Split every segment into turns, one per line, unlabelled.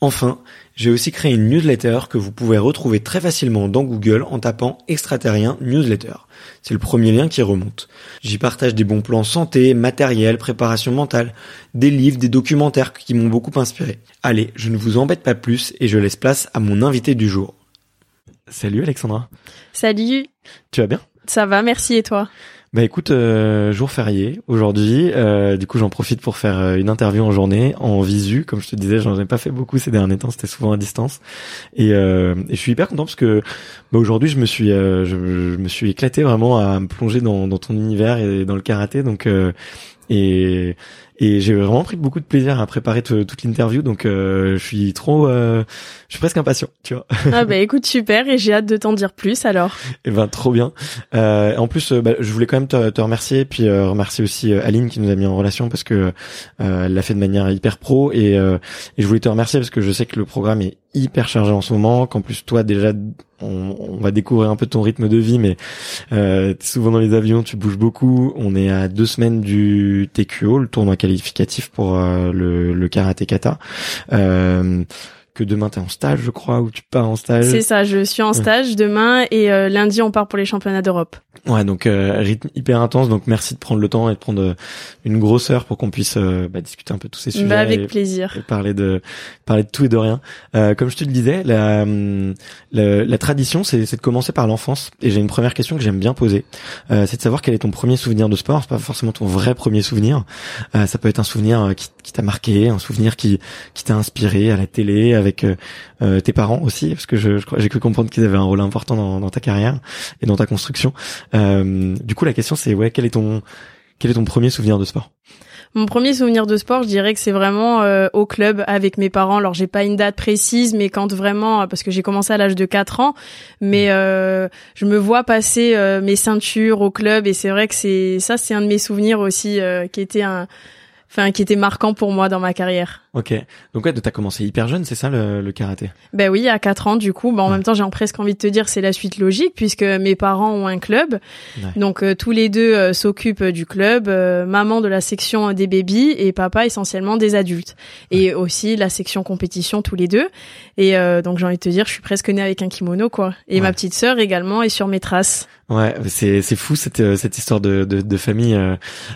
Enfin, j'ai aussi créé une newsletter que vous pouvez retrouver très facilement dans Google en tapant extraterrien newsletter. C'est le premier lien qui remonte. J'y partage des bons plans santé, matériel, préparation mentale, des livres, des documentaires qui m'ont beaucoup inspiré. Allez, je ne vous embête pas plus et je laisse place à mon invité du jour. Salut Alexandra.
Salut.
Tu vas bien?
Ça va, merci et toi?
Bah écoute, euh, jour férié aujourd'hui. Euh, du coup, j'en profite pour faire euh, une interview en journée, en visu. Comme je te disais, j'en ai pas fait beaucoup ces derniers temps. C'était souvent à distance. Et, je suis hyper content parce que bah, aujourd'hui, je me suis, je, je, me suis éclaté vraiment à me plonger dans, dans ton univers et dans le karaté. Donc et et j'ai vraiment pris beaucoup de plaisir à préparer toute l'interview donc euh, je suis trop euh, je suis presque impatient tu vois.
Ah bah écoute super et j'ai hâte de t'en dire plus alors.
Et eh ben trop bien. Euh, en plus bah, je voulais quand même te, te remercier puis remercier aussi Aline qui nous a mis en relation parce que elle l'a fait de manière hyper pro et, et je voulais te remercier parce que je sais que le programme est hyper chargé en ce moment, qu'en plus toi déjà on, va découvrir un peu ton rythme de vie, mais euh, souvent dans les avions tu bouges beaucoup. On est à deux semaines du TQO, le tournoi qualificatif pour euh, le, le karaté kata. Euh, que demain t'es en stage, je crois, ou tu pars en stage.
C'est ça, je suis en stage demain et euh, lundi on part pour les championnats d'Europe.
Ouais, donc euh, rythme hyper intense. Donc merci de prendre le temps et de prendre euh, une grosse heure pour qu'on puisse bah, discuter un peu de tous ces sujets.
Bah, avec plaisir.
Et parler de parler de tout et de rien. comme je te le disais, la la, la tradition c'est de commencer par l'enfance. Et j'ai une première question que j'aime bien poser, c'est de savoir quel est ton premier souvenir de sport. C'est pas forcément ton vrai premier souvenir. ça peut être un souvenir qui, qui t'a marqué, un souvenir qui qui t'a inspiré à la télé, avec euh, tes parents aussi, parce que je, j'ai cru comprendre qu'ils avaient un rôle important dans, dans, ta carrière et dans ta construction. Euh, du coup, la question c'est ouais, quel est ton quel est ton premier souvenir de sport?
Mon premier souvenir de sport, je dirais que c'est vraiment euh, au club avec mes parents. Alors j'ai pas une date précise, mais quand vraiment, parce que j'ai commencé à l'âge de 4 ans, mais euh, je me vois passer mes ceintures au club et c'est vrai que c'est ça, c'est un de mes souvenirs aussi qui était un enfin qui était marquant pour moi dans ma carrière.
Ok, donc ouais, t'as commencé hyper jeune, c'est ça le, le, karaté?
Ben oui, à 4 ans du coup. Ben, en même temps, j'ai presque envie de te dire c'est la suite logique puisque mes parents ont un club, donc euh, tous les deux euh, s'occupent du club, euh, maman de la section des bébés et papa essentiellement des adultes, et aussi la section compétition tous les deux. Et donc j'ai envie de te dire, je suis presque née avec un kimono quoi. Et ma petite sœur également est sur mes traces.
Ouais, c'est c'est fou cette cette histoire de de, de famille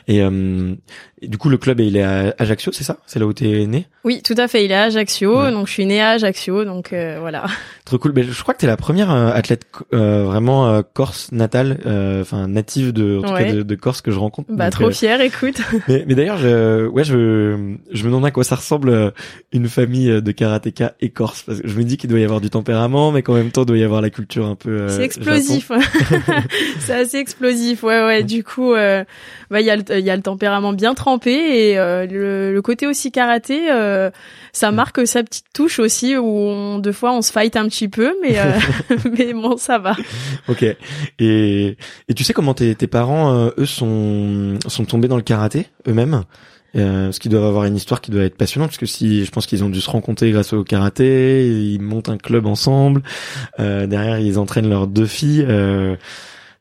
et, et, du coup le club il est à Ajaccio, c'est ça? C'est là où t'es né?
Oui, tout à fait. Il est à Ajaccio, donc je suis née à Ajaccio, donc euh, voilà.
Trop cool. Mais je crois que t'es la première euh, athlète euh, vraiment corse natale, enfin native de, en tout cas de, Corse que je rencontre.
Bah trop fière, écoute.
mais, mais d'ailleurs, je, ouais, je, je me demande à quoi ça ressemble une famille de karatéka et corse, parce que je me dis qu'il doit y avoir du tempérament, mais qu'en même temps, il doit y avoir la culture un peu.
C'est explosif. C'est assez explosif. Ouais, ouais. Du coup, bah il y a le, il y a le tempérament bien trempé et le, le côté aussi karaté euh, ça mm. marque sa petite touche aussi où on, deux fois on se fight un petit peu, mais euh, mais bon ça va.
Ok. Et et tu sais comment tes tes parents euh, eux sont sont tombés dans le karaté eux-mêmes? Euh, parce qu'ils doivent avoir une histoire qui doit être passionnante parce que si je pense qu'ils ont dû se rencontrer grâce au karaté, ils montent un club ensemble, derrière ils entraînent leurs deux filles. Euh,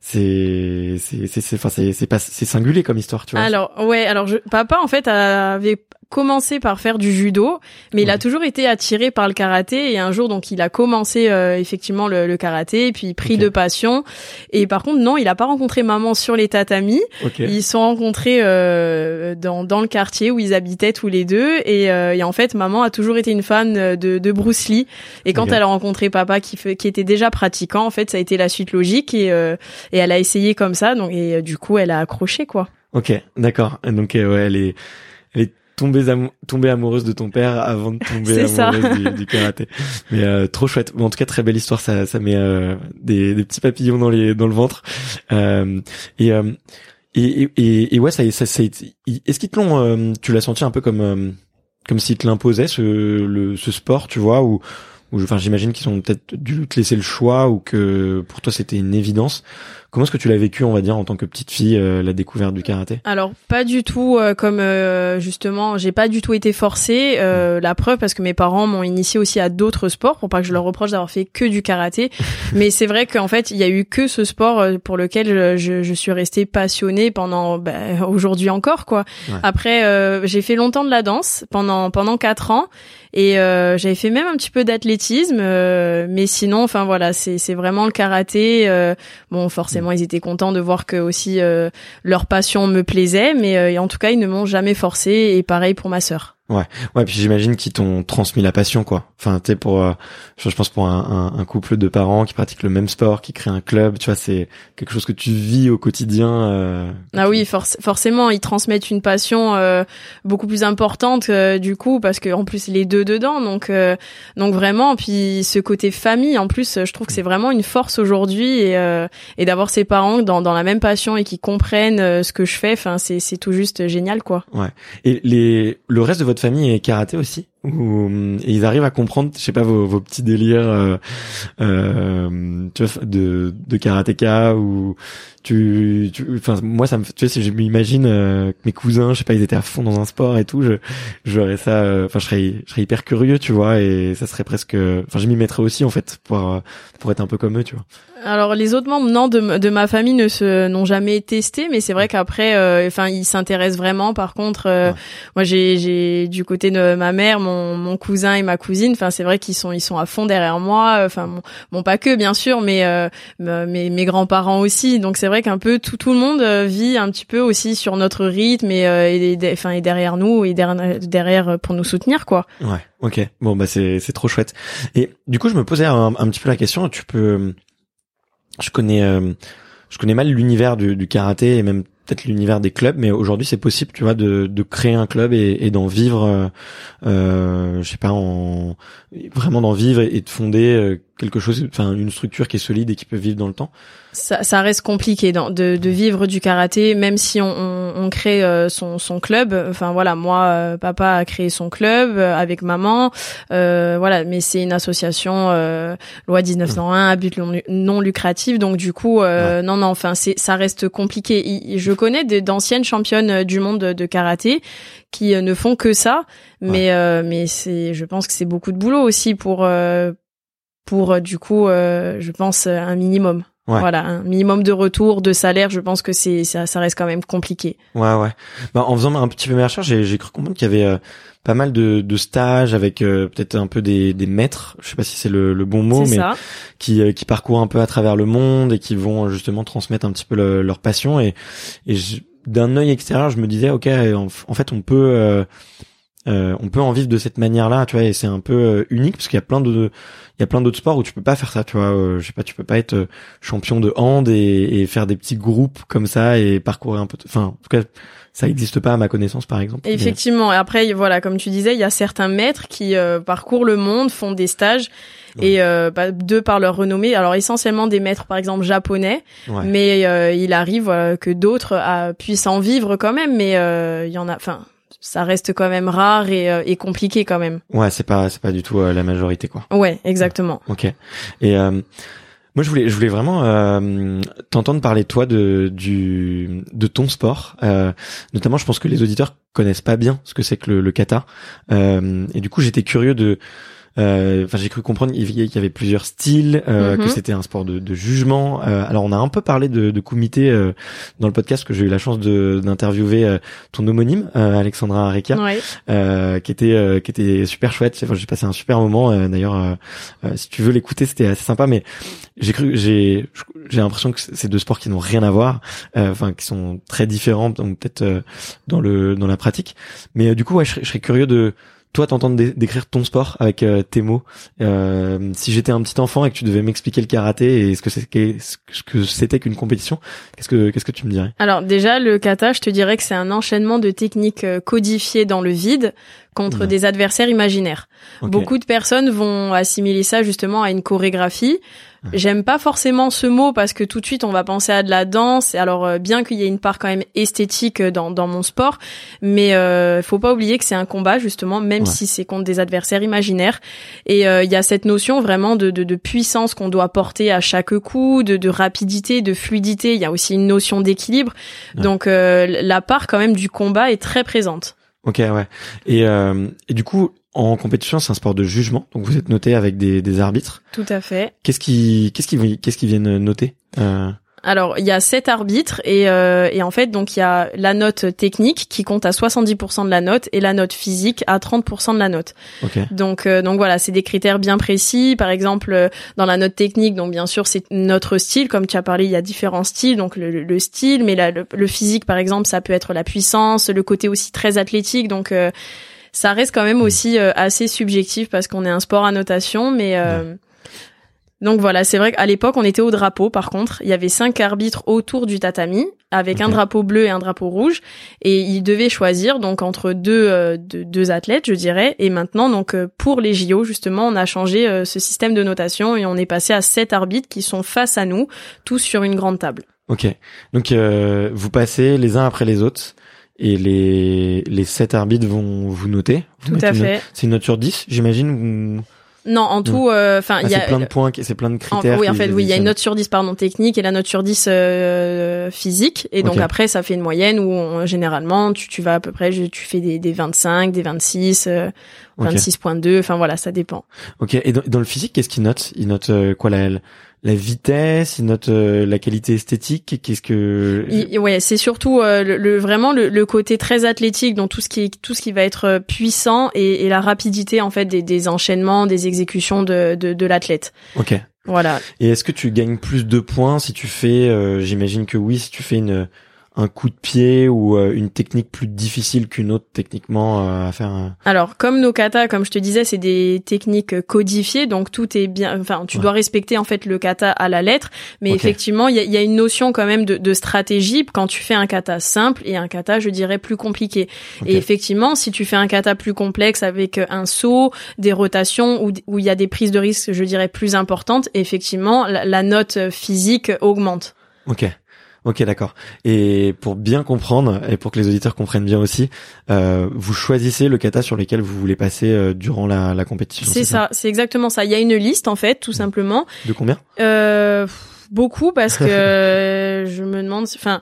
c'est c'est c'est enfin c'est c'est pas c'est singulier comme histoire tu vois
alors ouais alors je, papa en fait avait commencé par faire du judo, mais il a toujours été attiré par le karaté. Et un jour, donc, il a commencé euh, effectivement le, le, karaté, et puis pris de passion. Et par contre, non, il a pas rencontré maman sur les tatamis. Ils se sont rencontrés euh, dans, dans le quartier où ils habitaient tous les deux. Et, euh, et, en fait, maman a toujours été une fan de, de Bruce Lee. Et quand elle a rencontré papa qui, fait, qui était déjà pratiquant, en fait, ça a été la suite logique. Et, et elle a essayé comme ça. Donc, et du coup, elle a accroché, quoi.
Ok, d'accord. Donc, ouais, elle est, elle est tomber, amoureuse de ton père avant de tomber amoureuse du, du, karaté. Mais euh, trop chouette. en tout cas, très belle histoire. Ça, ça met euh, des, des, petits papillons dans les dans le ventre. Euh, et, euh, et, et, et ouais, ça, ça, ça est-ce qu'ils te l'ont Tu l'as senti un peu comme comme s'ils te l'imposaient ce le ce sport, tu vois, ou ou enfin j'imagine qu'ils ont peut-être dû te laisser le choix ou que pour toi c'était une évidence. Comment est-ce que tu l'as vécu, on va dire, en tant que petite fille, euh, la découverte du karaté?
Alors pas du tout euh, comme euh, justement, j'ai pas du tout été forcée. la preuve parce que mes parents m'ont initié aussi à d'autres sports pour pas que je leur reproche d'avoir fait que du karaté. Mais c'est vrai qu'en fait, il y a eu que ce sport pour lequel je, je, suis restée passionnée pendant bah, aujourd'hui encore quoi. Après, j'ai fait longtemps de la danse pendant pendant quatre ans. Et euh, j'avais fait même un petit peu d'athlétisme, euh, mais sinon, enfin voilà, c'est c'est vraiment le karaté. Euh, bon, forcément, ils étaient contents de voir que aussi leur passion me plaisait, mais en tout cas, ils ne m'ont jamais forcé. Et pareil pour ma sœur.
Ouais, ouais. Puis j'imagine qu'ils t'ont transmis la passion, quoi. Enfin, tu pour, euh, je pense pour un, un, un, couple de parents qui pratiquent le même sport, qui créent un club, tu vois, c'est quelque chose que tu vis au quotidien. Euh,
ah oui, forcément, ils transmettent une passion euh, beaucoup plus importante euh, du coup, parce que en plus les deux dedans, donc donc vraiment. Puis ce côté famille, en plus, je trouve que c'est vraiment une force aujourd'hui et et d'avoir ses parents dans dans la même passion et qui comprennent ce que je fais. Enfin, c'est c'est tout juste génial, quoi.
Ouais. Et les le reste de votre famille est karaté aussi où ils arrivent à comprendre, je sais pas, vos, vos petits délires euh, euh, tu vois, de, de karatéka ou tu, tu, enfin moi ça me, tu sais, si je m'imagine euh, mes cousins, je sais pas, ils étaient à fond dans un sport et tout, je, j'aurais ça, euh, enfin je serais, je serais hyper curieux, tu vois, et ça serait presque, enfin je m'y mettrais aussi en fait pour pour être un peu comme eux, tu vois.
Alors les autres membres non de, de ma famille ne se n'ont jamais testé, mais c'est vrai qu'après, euh, enfin ils s'intéressent vraiment. Par contre, moi j'ai j'ai du côté de ma mère, mon mon, cousin et ma cousine, enfin c'est vrai qu'ils sont ils sont à fond derrière moi. Euh, enfin bon, pas que bien sûr, mais euh, mes, mes grands-parents aussi. Donc c'est vrai qu'un peu tout tout le monde euh, vit un petit peu aussi sur notre rythme et et, enfin et derrière nous et derrière, derrière pour nous soutenir quoi.
Ouais. Ok. Bon bah c'est c'est trop chouette. Et du coup je me posais un, un petit peu la question. Tu peux, je connais je connais mal l'univers du, du karaté et même l'univers des clubs, mais aujourd'hui c'est possible, tu vois, de, de créer un club et, et d'en vivre, euh, euh, je sais pas, en vraiment d'en vivre et de fonder euh, quelque chose, enfin une structure qui est solide et qui peut vivre dans le temps
ça, ça reste compliqué de, de, vivre du karaté, même si on, on, on crée euh, son, son club. Enfin voilà, moi, euh, papa a créé son club euh, avec maman. voilà, mais c'est une association loi 1901 à but non, lucratif, donc du coup, non non, enfin c'est ça reste compliqué. Je connais d'anciennes championnes du monde de, karaté qui ne font que ça, mais mais c'est, je pense que c'est beaucoup de boulot aussi pour pour du coup, je pense un minimum. Voilà, un minimum de retour, de salaire, je pense que c'est ça, ça reste quand même compliqué.
Ouais, ouais. Bah, en faisant un petit peu mes recherches, j'ai cru comprendre qu'il y avait euh, pas mal de, de stages avec euh, peut-être un peu des, des maîtres, je sais pas si c'est le, le, bon mot, mais qui euh, qui parcourent un peu à travers le monde et qui vont justement transmettre un petit peu leur passion et et d'un œil extérieur, je me disais ok, en, fait, on peut euh, on peut en vivre de cette manière-là, tu vois, et c'est un peu euh, unique parce qu'il y a plein de, il y a plein d'autres sports où tu peux pas faire ça, tu vois. Euh, je sais pas, tu peux pas être champion de hand et, et, faire des petits groupes comme ça et parcourir un peu. Enfin, en tout cas, ça n'existe pas à ma connaissance, par exemple.
Effectivement. Et après, voilà, comme tu disais, il y a certains maîtres qui parcourent le monde, font des stages. Et euh, bah, de par leur renommée, alors essentiellement des maîtres par exemple japonais, mais il arrive que d'autres puissent en vivre quand même, mais il y en a, enfin ça reste quand même rare et, euh, et compliqué quand même.
Ouais, c'est pas c'est pas du tout euh, la majorité quoi.
Ouais, exactement.
Ok. Et euh, moi je voulais je voulais vraiment t'entendre parler toi de du de ton sport. notamment, je pense que les auditeurs connaissent pas bien ce que c'est que le, le kata. et du coup, j'étais curieux de euh, enfin, j'ai cru comprendre qu'il y avait plusieurs styles, euh, que mhm. c'était un sport de, de jugement. Euh, alors, on a un peu parlé de, de kumité dans le podcast que j'ai eu la chance d'interviewer ton homonyme, Alexandra Arekia, qui était qui était super chouette. Enfin, j'ai passé un super moment. D'ailleurs, si tu veux l'écouter, c'était assez sympa. Mais j'ai cru, j'ai j'ai l'impression que c'est deux sports qui n'ont rien à voir, enfin qui sont très différents, donc peut-être dans le dans la pratique. Mais du coup, ouais, je serais curieux de toi t'entendre décrire ton sport avec euh, tes mots. Euh, si j'étais un petit enfant et que tu devais m'expliquer le karaté et ce que c'était qu'une compétition, qu'est-ce que qu'est-ce que tu me dirais?
Alors déjà le kata, je te dirais que c'est un enchaînement de techniques euh, codifiées dans le vide contre des adversaires imaginaires. Beaucoup de personnes vont assimiler ça justement à une chorégraphie. J'aime pas forcément ce mot parce que tout de suite on va penser à de la danse. Alors euh, bien qu'il y ait une part quand même esthétique euh, dans, dans mon sport, mais euh, faut pas oublier que c'est un combat justement, même si c'est contre des adversaires imaginaires. Et euh, il y a cette notion vraiment de, de, de puissance qu'on doit porter à chaque coup, de, de rapidité, de fluidité. Il y a aussi une notion d'équilibre. Donc la part quand même du combat est très présente.
Ok, ouais. Et, euh, et du coup, en compétition, c'est un sport de jugement, donc vous êtes noté avec des, des arbitres.
Tout à fait.
Qu'est-ce qui, qu'est-ce qui, qu'est-ce qui viennent noter euh...
Alors, il y a sept arbitres et, euh, et en fait, donc il y a la note technique qui compte à 70% de la note et la note physique à 30% de la note. Donc, euh, donc voilà, c'est des critères bien précis. Par exemple, euh, dans la note technique, donc bien sûr, c'est notre style. Comme tu as parlé, il y a différents styles, donc le, le style, mais la, le, physique, par exemple, ça peut être la puissance, le côté aussi très athlétique. Donc ça reste quand même mm. aussi assez subjectif parce qu'on est un sport à notation, mais donc voilà, c'est vrai qu'à l'époque, on était au drapeau. Par contre, il y avait cinq arbitres autour du tatami, avec un drapeau bleu et un drapeau rouge, et ils devaient choisir donc entre deux, euh, deux, athlètes, je dirais. Et maintenant, donc euh, pour les JO, justement, on a changé euh, ce système de notation et on est passé à sept arbitres qui sont face à nous, tous sur une grande table.
Ok. Donc vous passez les uns après les autres et les les sept arbitres vont vous noter.
Tout à fait.
C'est une note sur 10, j'imagine.
Non, en tout, euh, enfin,
il
y a
plein de points, c'est plein de critères.
oui, en fait, oui, il y a une note sur 10 pardon technique et la note sur 10 euh, physique, et donc après ça fait une moyenne où généralement tu, tu vas à peu près, tu fais des, des 25, des 26, euh, 26.2, enfin voilà, ça dépend.
Ok, et dans, dans le physique, qu'est-ce qu'il note? Il note euh, quoi la la vitesse, il note euh, la qualité esthétique. Qu'est-ce que
Ouais, c'est surtout euh, le, vraiment le, côté très athlétique, dans tout ce qui tout ce qui va être euh, puissant et, et la rapidité en fait des, des enchaînements, des exécutions de de, de l'athlète.
Ok.
Voilà.
Et est-ce que tu gagnes plus de points si tu fais, j'imagine que oui, si tu fais une un coup de pied ou euh, une technique plus difficile qu'une autre techniquement euh, à faire
Alors, comme nos kata, comme je te disais, c'est des techniques codifiées, donc tout est bien. Enfin, tu dois respecter en fait le kata à la lettre, mais effectivement, il y a, y a, une notion quand même de, de, stratégie quand tu fais un kata simple et un kata, je dirais, plus compliqué. Et effectivement, si tu fais un kata plus complexe avec un saut, des rotations où il y a des prises de risque, je dirais, plus importantes, effectivement, la, la note physique augmente.
Ok. Ok, d'accord. Et pour bien comprendre et pour que les auditeurs comprennent bien aussi, euh, vous choisissez le kata sur lequel vous voulez passer euh, durant la, la compétition.
C'est ça, c'est exactement ça. Il y a une liste en fait, tout simplement.
De combien?
Euh, Beaucoup parce que je me demande, enfin,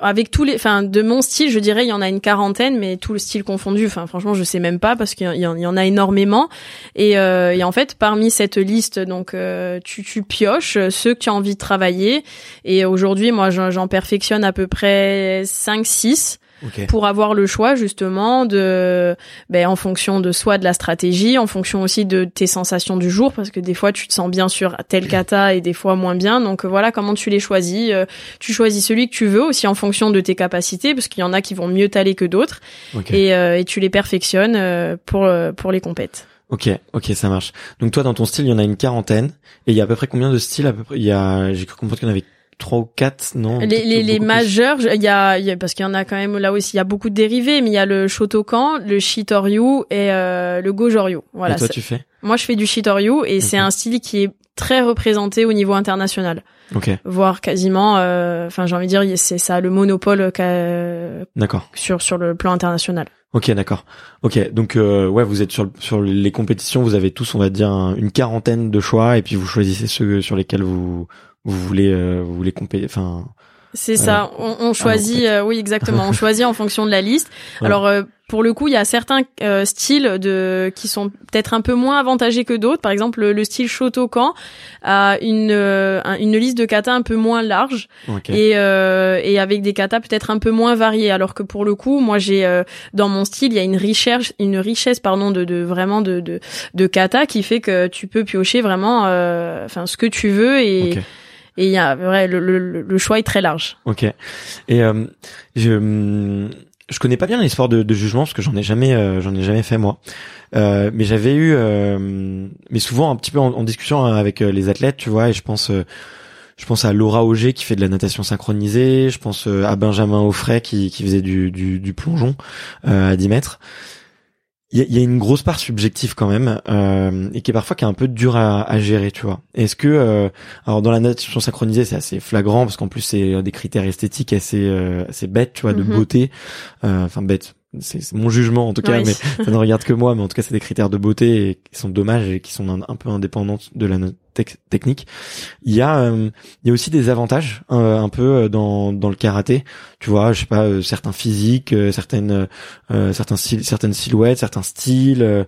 avec tous les, enfin, de mon style, je dirais, il y en a une quarantaine, mais tout le style confondu. Enfin, franchement, je sais même pas parce qu'il y, en a énormément. Et, euh, et, en fait, parmi cette liste, donc, euh, tu, tu pioches ceux que tu as envie de travailler. Et aujourd'hui, moi, j'en perfectionne à peu près 5, 6
Ok.
pour avoir le choix justement de ben en fonction de soit de la stratégie en fonction aussi de tes sensations du jour parce que des fois tu te sens bien sur tel kata et des fois moins bien donc euh, voilà comment tu les choisis Euh, tu choisis celui que tu veux aussi en fonction de tes capacités parce qu'il y en a qui vont mieux t'aller que d'autres
Ok.
et, euh, et tu les perfectionnes euh, pour pour les compètes
Ok, ok, ça marche. Donc toi, dans ton style, il y en a une quarantaine. Et il y a à peu près combien de styles à peu près? Il y a, j'ai cru comprendre qu'il y en avait trois ou quatre, non
les, les, les majeurs, je- il y a, y a- parce qu'il y en a quand même là aussi, il y a beaucoup de dérivés, mais il y a le Shotokan, le Shitoryu et euh, le Gojoryu. Voilà.
Et toi, tu fais
Moi, je fais du Shitoryu et c'est un style qui est très représenté au niveau international,
Ok,
voire quasiment. euh, Enfin, j'ai envie de dire, c'est ça le monopole
d'accord.
sur sur le plan international.
Ok, d'accord. Ok, donc euh, ouais, vous êtes sur sur les compétitions, vous avez tous, on va dire, un- une quarantaine de choix, et puis vous choisissez ceux sur lesquels vous vous voulez euh, vous voulez Enfin,
C'est ça. On, on choisit,
fait.
euh, oui, exactement. On choisit en fonction de la liste.
Ouais.
Alors, euh, pour le coup, il y a certains euh, styles de qui sont peut-être un peu moins avantagés que d'autres. Par exemple, le, le style Shotokan a une euh, un- une liste de katas un peu moins large
ok.
et euh, et avec des katas peut-être un peu moins variés. Alors que pour le coup, moi, j'ai euh, dans mon style, il y a une richesse, une richesse, pardon, de, de vraiment de de de katas qui fait que tu peux piocher vraiment, euh, enfin, ce que tu veux et
Ok.
Et il y a vrai le, le, le choix est très large.
Ok. Et euh, je hum, je connais pas bien les sports de, de jugement parce que j'en ai jamais euh, j'en ai jamais fait moi. Euh, mais j'avais eu euh, mais souvent un petit peu en, en discussion avec euh, les athlètes, tu vois, et je pense euh, je pense à Laura Auger qui fait de la natation synchronisée, je pense à Benjamin Offray qui qui faisait du du, du plongeon à 10 mètres. Il y a, il y a une grosse part subjective quand même euh, et qui est parfois qui est un peu dur à, à gérer, tu vois. Est-ce que euh, alors dans la natation synchronisée, c'est assez flagrant parce qu'en plus c'est euh, des critères esthétiques assez euh, assez bêtes, tu vois, de
Mhm.
beauté. Euh, Enfin bête, c'est mon jugement en tout cas,
Oui.
mais ça ne regarde que moi. Mais en tout cas, c'est des critères de beauté et qui sont dommages et qui sont un, un peu indépendants de la technique. Il y a euh, il y a aussi des avantages euh, un peu euh, dans dans le karaté. Tu vois, je sais pas, euh, certains physiques, certaines euh, certains certaines silhouettes, certains styles.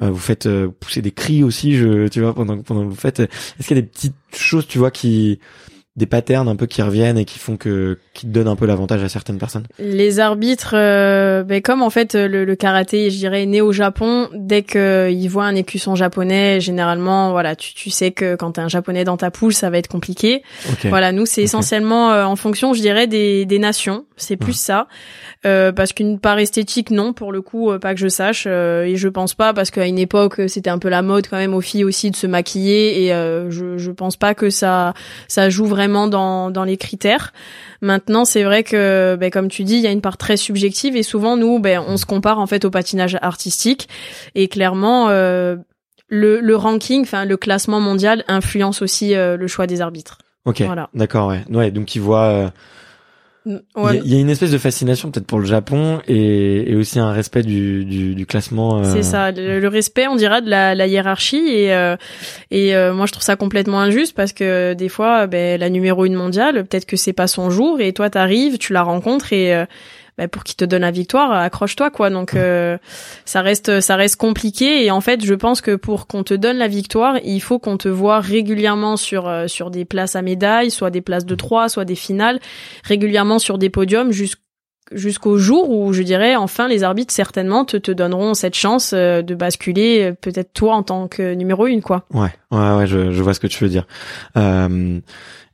vous faites euh, pousser des cris aussi, je, tu vois, pendant pendant que vous faites. Est-ce qu'il y a des petites choses, tu vois, qui des patterns un peu qui reviennent et qui font que qui donnent un peu l'avantage à certaines personnes.
Les arbitres, euh, ben comme en fait le, le karaté, je dirais, né au Japon, dès qu'ils voient un écusson japonais, généralement, voilà, tu, tu sais que quand t'as un japonais dans ta poule, ça va être compliqué. Voilà, nous c'est essentiellement euh, en fonction, je dirais, des, des nations. C'est plus
Ouais.
ça, Euh, parce qu'une part esthétique, non, pour le coup, euh, pas que je sache, euh, et je pense pas, parce qu'à une époque, c'était un peu la mode quand même aux filles aussi de se maquiller, et euh, je, je pense pas que ça ça joue vraiment dans dans les critères. Maintenant, c'est vrai que, ben, comme tu dis, il y a une part très subjective, et souvent nous, ben, on se compare en fait au patinage artistique, et clairement. Euh, le, le ranking, enfin le classement mondial influence aussi euh, le choix des arbitres.
Ok.
Voilà.
D'accord, ouais. Ouais, donc ils voient. Euh, Il
Ouais,
y, a- il y a une espèce de fascination peut-être pour le Japon et, et aussi un respect du, du, du classement. euh,
C'est ça, le, le respect, on dira, de la, la hiérarchie et euh, et euh, moi je trouve ça complètement injuste parce que des fois, ben, la numéro une mondiale, peut-être que c'est pas son jour et toi t'arrives, tu la rencontres et euh, ben, pour qu'il te donne la victoire, accroche-toi quoi. Donc euh, ça reste ça reste compliqué et en fait je pense que pour qu'on te donne la victoire, il faut qu'on te voit régulièrement sur euh, sur des places à médailles, soit des places de trois, soit des finales, régulièrement sur des podiums jusqu'à jusqu'au jour où je dirais enfin les arbitres certainement te, te donneront cette chance euh, de basculer euh, peut-être toi en tant que numéro une quoi.
Ouais, ouais, ouais, je, je vois ce que tu veux dire. Euh,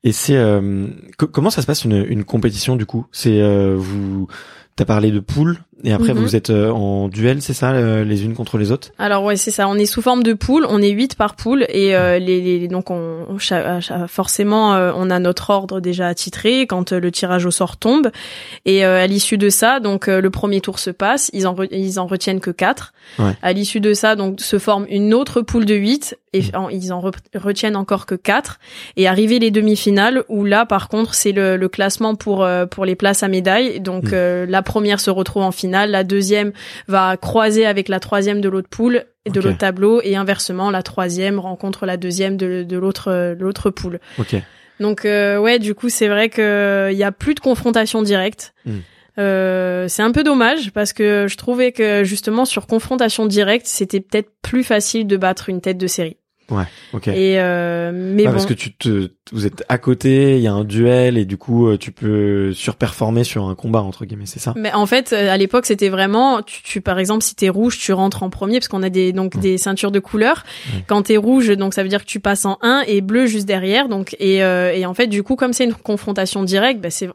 et c'est euh, co- comment ça se passe une, une compétition du coup? C'est euh, vous, t'as parlé de poule et après
Mhm.
vous êtes euh, en duel, c'est ça, euh, les unes contre les autres?
Alors ouais c'est ça, on est sous forme de poule, on est huit par poule. Et euh, les, les- donc on, forcément euh, on a notre ordre déjà attitré quand euh, le tirage au sort tombe. Et euh, à l'issue de ça donc le premier tour se passe, ils en re- ils en retiennent que quatre.
Ouais.
À l'issue de ça donc se forme une autre poule de huit. Et en- ils en re- retiennent encore que quatre. Et arriver les demi-finales où là par contre c'est le, le classement pour pour les places à médailles. Donc
Mm.
euh, la première se retrouve en finale, la deuxième va croiser avec la troisième de l'autre poule et de l'autre tableau et inversement la troisième rencontre la deuxième de, de l'autre euh, l'autre poule. Donc euh, ouais du coup c'est vrai que il y a plus de confrontation directe.
Mm.
Euh, c'est un peu dommage parce que je trouvais que justement sur confrontation directe c'était peut-être plus facile de battre une tête de série.
Ouais, ok.
Et euh, mais
Ah,
bon,
Parce que tu te, vous êtes à côté, il y a un duel et du coup euh, tu peux surperformer sur un combat entre guillemets, c'est ça?
Mais en fait, euh, à l'époque, c'était vraiment, tu, tu par exemple, si t'es rouge, tu rentres en premier parce qu'on a des donc des ceintures de couleur. Quand t'es rouge, donc ça veut dire que tu passes en 1 et bleu juste derrière. Donc et euh, et en fait, du coup, comme c'est une confrontation directe, bah, c'est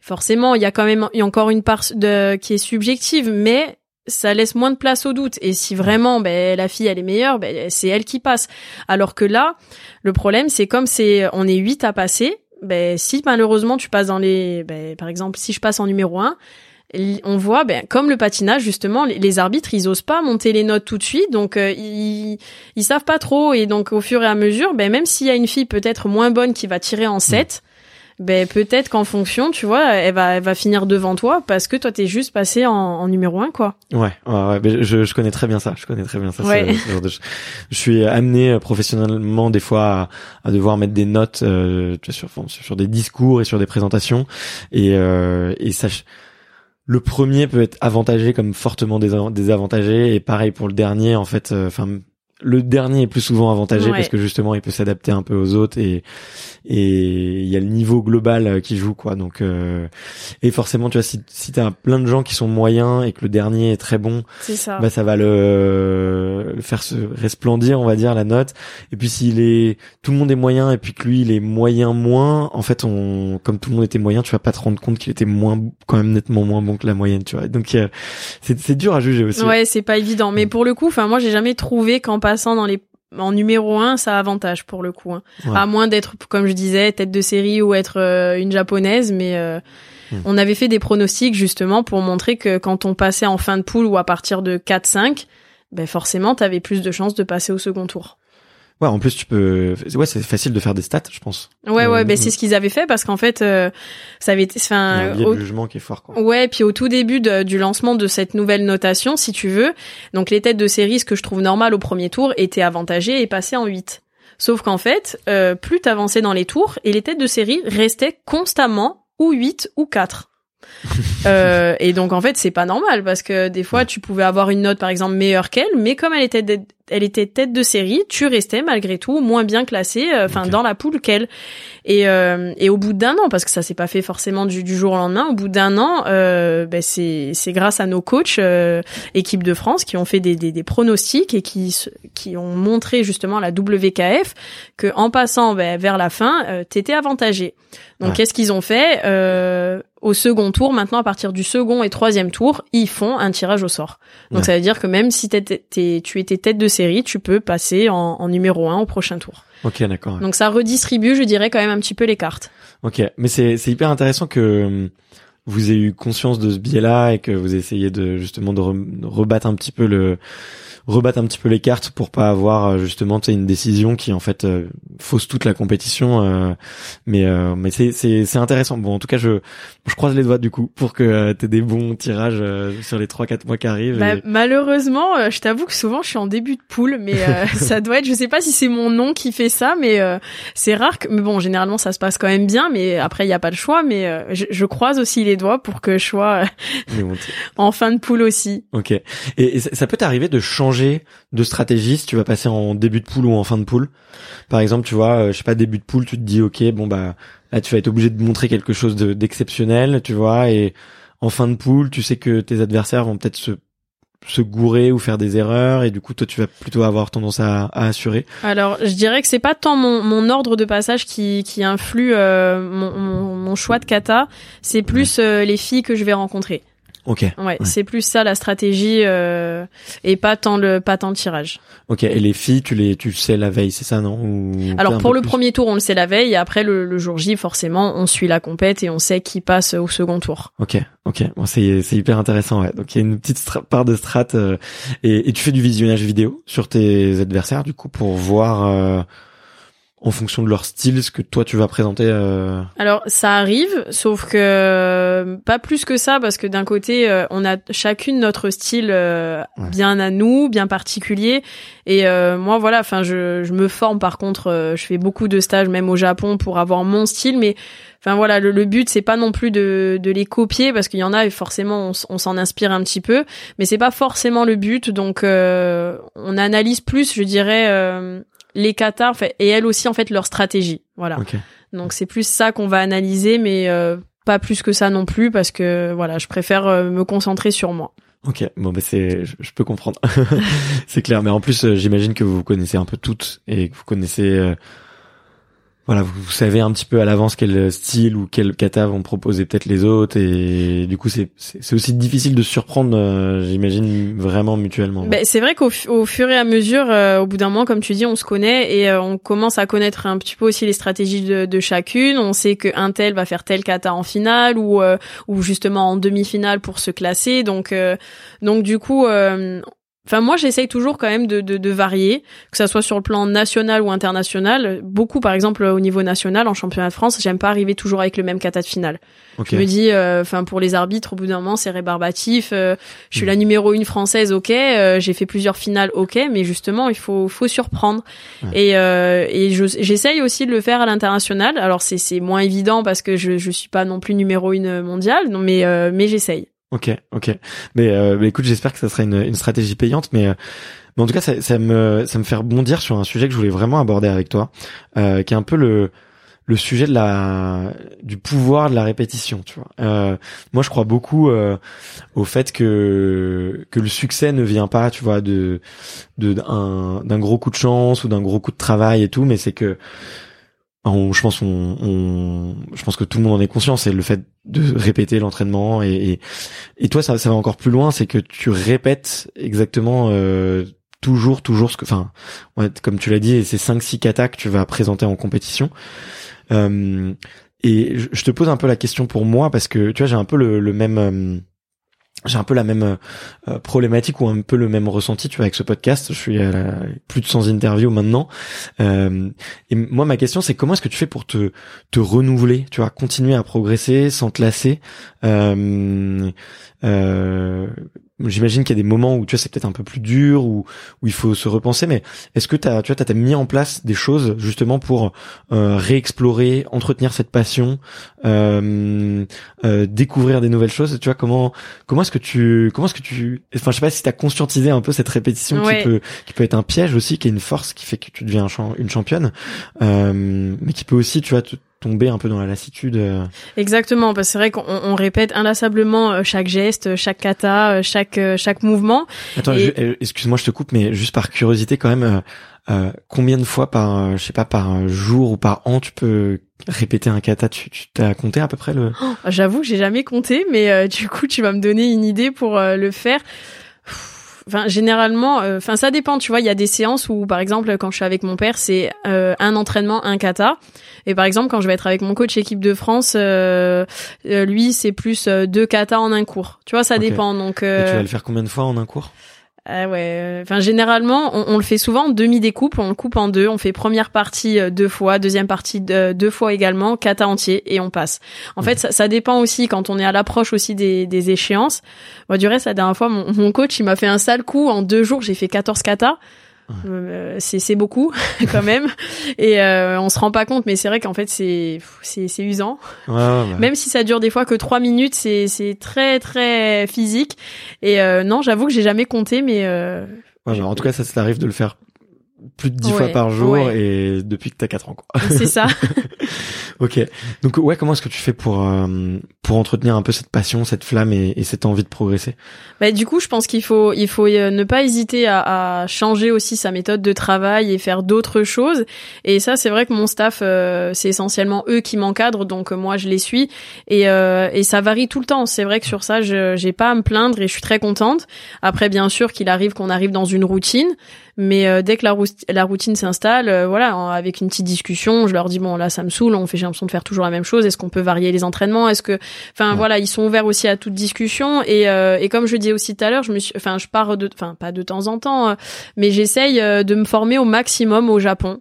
forcément il y a quand même il y a encore une part de qui est subjective, mais ça laisse moins de place au doute. Et si vraiment ben, la fille elle est meilleure, ben, c'est elle qui passe. Alors que là, le problème c'est comme c'est on est huit à passer, ben si malheureusement tu passes dans les ben, par exemple si je passe en numéro un, on voit ben comme le patinage justement les, les arbitres ils osent pas monter les notes tout de suite donc euh, ils ils savent pas trop et donc au fur et à mesure ben même s'il y a une fille peut-être moins bonne qui va tirer en 7 ben peut-être qu'en fonction, tu vois, elle va elle va finir devant toi parce que toi t'es juste passé en, en numéro un quoi.
Ouais, ouais, ouais, mais je, je connais très bien ça. Je connais très bien ça.
Ouais.
ce- ce genre de ch- je suis amené euh, professionnellement des fois à, à devoir mettre des notes euh, sur, sur des discours et sur des présentations et euh, et ça. Le premier peut être avantagé comme fortement désa- désavantagé et pareil pour le dernier en fait. euh, Enfin, le dernier est plus souvent avantagé
Ouais.
parce que justement il peut s'adapter un peu aux autres et et il y a le niveau global euh, qui joue quoi donc euh, et forcément tu vois si si t'as plein de gens qui sont moyens et que le dernier est très bon
C'est ça.
bah ça va le, le faire se resplendir on va dire la note et puis s'il est tout le monde est moyen et puis que lui il est moyen moins en fait on comme tout le monde était moyen tu vas pas te rendre compte qu'il était moins quand même nettement moins bon que la moyenne tu vois donc euh, c'est c'est dur à juger aussi
Ouais, c'est pas évident. Mais pour le coup, enfin moi j'ai jamais trouvé qu'en passant dans les en numéro un, ça a avantage pour le coup. hein.
Ouais.
À moins d'être, comme je disais, tête de série ou être euh, une japonaise, mais euh,
Hmm.
on avait fait des pronostics justement pour montrer que quand on passait en fin de poule ou à partir de 4-5, ben forcément t'avais plus de chances de passer au second tour.
Ouais en plus tu peux ouais c'est facile de faire des stats je pense
Ouais,
Ouais,
ouais, ben c'est ce qu'ils avaient fait parce qu'en fait, euh, ça avait été,
il y a
enfin,
un
au-
de jugement qui est fort quoi
Ouais, puis au tout début de- du lancement de cette nouvelle notation, si tu veux, donc les têtes de série, ce que je trouve normal au premier tour, étaient avantagées et passaient en 8. Sauf qu'en fait, euh, plus t'avançais dans les tours, et les têtes de série restaient constamment ou 8 ou 4. Euh, et donc en fait c'est pas normal parce que des fois tu pouvais avoir une note par exemple meilleure qu'elle mais comme elle était elle était tête de série tu restais malgré tout moins bien classée euh, enfin dans la poule qu'elle et euh, et au bout d'un an parce que ça s'est pas fait forcément du, du jour au lendemain au bout d'un an euh, ben c'est c'est grâce à nos coachs euh, équipe de France qui ont fait des, des, des pronostics et qui qui ont montré justement à la WKF que en passant ben, vers la fin euh, t'étais avantagé donc
Ouais.
qu'est-ce qu'ils ont fait euh, au second tour maintenant à partir du second et troisième tour ils font un tirage au sort donc
Ouais.
ça veut dire que même si t'es- t'es- tu étais tête de série tu peux passer en, en numéro un au prochain tour.
Ok d'accord
donc ça redistribue je dirais quand même un petit peu les cartes.
Ok, mais c'est hyper intéressant que hum, vous ayez eu conscience de ce biais-là et que vous essayez de justement de, re- de rebattre un petit peu le rebattre un petit peu les cartes pour pas avoir euh, justement tu une décision qui en fait euh, fausse toute la compétition. euh, mais euh, mais c'est c'est c'est intéressant. Bon, en tout cas, je je croise les doigts du coup pour que euh, t'aies des bons tirages euh, sur les trois quatre mois qui arrivent.
Bah,
et-
malheureusement, euh, je t'avoue que souvent je suis en début de poule, mais euh, ça doit être, je sais pas si c'est mon nom qui fait ça, mais euh, c'est rare que, mais bon, généralement ça se passe quand même bien, mais après il y a pas le choix, mais euh, je, je croise aussi les doigts pour que je sois euh,
bon,
en fin de poule aussi.
Ok. Et, et ça, ça peut t'arriver de changer de stratégie si tu vas passer en début de poule ou en fin de poule. Par exemple, tu vois, euh, je sais pas, début de poule, tu te dis, ok, bon bah là tu vas être obligé de montrer quelque chose de- d'exceptionnel, tu vois, et en fin de poule, tu sais que tes adversaires vont peut-être se se gourer ou faire des erreurs et du coup toi tu vas plutôt avoir tendance à, assurer
Alors, je dirais que c'est pas tant mon, ordre de passage qui, influe euh, mon choix de kata, c'est plus euh, les filles que je vais rencontrer.
Ok
Ouais, c'est plus ça la stratégie euh, et pas tant le pas tant le tirage.
ok et les filles tu les tu sais la veille c'est ça non Ou
Alors pour le
plus
premier tour, on le sait la veille, et après le, le jour J, forcément, on suit la compète et on sait qui passe au second tour.
Ok, ok, bon, c'est c'est hyper intéressant. Ouais. Donc il y a une petite part de strat euh, et, et tu fais du visionnage vidéo sur tes adversaires du coup pour voir euh, en fonction de leur style ce que toi tu vas présenter euh...
Alors ça arrive, sauf que pas plus que ça parce que d'un côté euh, on a chacune notre style euh,
Ouais.
bien à nous, bien particulier. Et euh, moi voilà, enfin je, je me forme par contre, euh, je fais beaucoup de stages même au Japon pour avoir mon style, mais enfin voilà le, le but c'est pas non plus de, de les copier parce qu'il y en a et forcément on, on s'en inspire un petit peu, mais c'est pas forcément le but. Donc euh, on analyse plus, je dirais. Les en fait, et elles aussi en fait leur stratégie voilà
Ok.
donc c'est plus ça qu'on va analyser, mais euh, pas plus que ça non plus parce que voilà, je préfère euh, me concentrer sur moi.
Ok, bon bah c'est, je, je peux comprendre, c'est clair. Mais en plus, euh, j'imagine que vous vous connaissez un peu toutes et que vous connaissez, euh, voilà, vous, savez un petit peu à l'avance quel style ou quel kata vont proposer peut-être les autres et du coup c'est c'est aussi difficile de surprendre, euh, j'imagine vraiment mutuellement.
Ben, c'est vrai qu'au fu- au fur et à mesure, euh, au bout d'un moment, comme tu dis, on se connaît et euh, on commence à connaître un petit peu aussi les stratégies de, chacune. On sait que un tel va faire tel kata en finale ou ou justement en demi-finale pour se classer. Donc donc du coup. Enfin, moi, j'essaye toujours quand même de, de, de varier, que ça soit sur le plan national ou international. Beaucoup, par exemple, au niveau national, en championnat de France, j'aime pas arriver toujours avec le même kata de finale. Je me dis, euh, enfin pour les arbitres, au bout d'un moment, c'est rébarbatif. euh, je suis la numéro une française, ok. euh, j'ai fait plusieurs finales, ok. Mais justement, il faut faut surprendre. Et euh, et je- j'essaye aussi de le faire à l'international. Alors c'est c'est moins évident parce que je je suis pas non plus numéro une mondiale, non, mais euh, mais j'essaye.
Ok, ok. Mais, euh, mais écoute, j'espère que ça sera une, une stratégie payante, mais, euh, mais en tout cas, ça, ça me ça me fait rebondir sur un sujet que je voulais vraiment aborder avec toi, euh, qui est un peu le le sujet de la du pouvoir de la répétition. Tu vois. Euh, moi, je crois beaucoup euh, au fait que que le succès ne vient pas, tu vois, de de d'un gros coup de chance ou d'un gros coup de travail et tout, mais c'est que on, je pense on, on- je pense que tout le monde en est conscient c'est le fait de répéter l'entraînement et, et toi ça va encore plus loin c'est que tu répètes exactement euh, toujours toujours ce que enfin comme tu l'as dit c'est 5 6 katas que tu vas présenter en compétition. Euh, et je te pose un peu la question pour moi parce que tu vois j'ai un peu le, le même euh, j'ai un peu la même euh, problématique ou un peu le même ressenti tu vois avec ce podcast. Je suis à plus de 100 interviews maintenant. Euh, et moi ma question c'est comment est-ce que tu fais pour te te renouveler tu vois continuer à progresser sans te lasser euh, euh, J'imagine qu'il y a des moments où tu vois c'est peut-être un peu plus dur où où il faut se repenser mais est-ce que t'as tu vois t'as mis en place des choses justement pour euh, réexplorer entretenir cette passion euh, euh, découvrir des nouvelles choses? Tu vois comment comment est-ce que tu comment est-ce que tu enfin je sais pas si t'as conscientisé un peu cette répétition
Ouais.
qui peut qui peut être un piège aussi qui est une force qui fait que tu deviens un champ- une championne euh, mais qui peut aussi tu vois te tomber un peu dans la lassitude euh.
Exactement, parce que c'est vrai qu'on on répète inlassablement euh, chaque geste, chaque kata, euh, chaque chaque mouvement.
Attends,
Et-
excuse-moi, je te coupe, mais juste par curiosité quand même, euh, combien de fois par, je sais pas, par jour ou par an, tu peux répéter un kata? Tu t'as compté à peu près le
J'avoue que j'ai jamais compté, mais euh, du coup, tu vas me donner une idée pour euh, le faire. Enfin, généralement, euh, enfin ça dépend. Tu vois, il y a des séances où, par exemple, quand je suis avec mon père, c'est euh, un entraînement, un kata. Et par exemple, quand je vais être avec mon coach équipe de France, euh, euh, lui, c'est plus euh, deux katas en un cours. Tu vois, ça dépend. Donc,
Et tu vas le faire combien de fois en un cours?
Ah ouais. euh, Enfin, généralement, on, on le fait souvent en demi-découpe. On le coupe en deux. On fait première partie euh, deux fois, deuxième partie euh, deux fois également, kata entier et on passe. En fait, ça, ça dépend aussi quand on est à l'approche aussi des, des échéances. Moi, du reste, la dernière fois, mon, mon coach, il m'a fait un sale coup. En deux jours, j'ai fait 14 kata. Euh, c'est c'est beaucoup quand même. Et euh, on se rend pas compte mais c'est vrai qu'en fait c'est c'est c'est usant.
Ouais, ouais,
même si ça dure des fois que trois minutes, c'est c'est très très physique. Et euh, non, j'avoue que j'ai jamais compté, mais euh,
Ouais, bah, en tout cas, ça, ça t'arrive de le faire plus de dix fois
Ouais,
par jour
ouais.
et depuis que t'as 4 ans, quoi.
c'est ça.
ok. Donc, ouais, comment est-ce que tu fais pour, euh, pour entretenir un peu cette passion, cette flamme et, et cette envie de progresser?
Bah, du coup, je pense qu'il faut il faut euh, ne pas hésiter à, à changer aussi sa méthode de travail et faire d'autres choses. Et ça, c'est vrai que mon staff, euh, c'est essentiellement eux qui m'encadrent, donc euh, moi je les suis et euh, et ça varie tout le temps. C'est vrai que sur ça, je j'ai pas à me plaindre et je suis très contente. Après, bien sûr, qu'il arrive qu'on arrive dans une routine. Mais euh, dès que la, la routine s'installe, euh, voilà, en- avec une petite discussion, je leur dis bon là ça me saoule, on fait j'ai l'impression de faire toujours la même chose. Est-ce qu'on peut varier les entraînements Est-ce que, enfin
Ouais.
voilà, ils sont ouverts aussi à toute discussion. Et, euh, et comme je dis aussi tout à l'heure, je me suis, enfin je pars de, enfin pas de temps en temps, euh, mais j'essaye euh, de me former au maximum au Japon.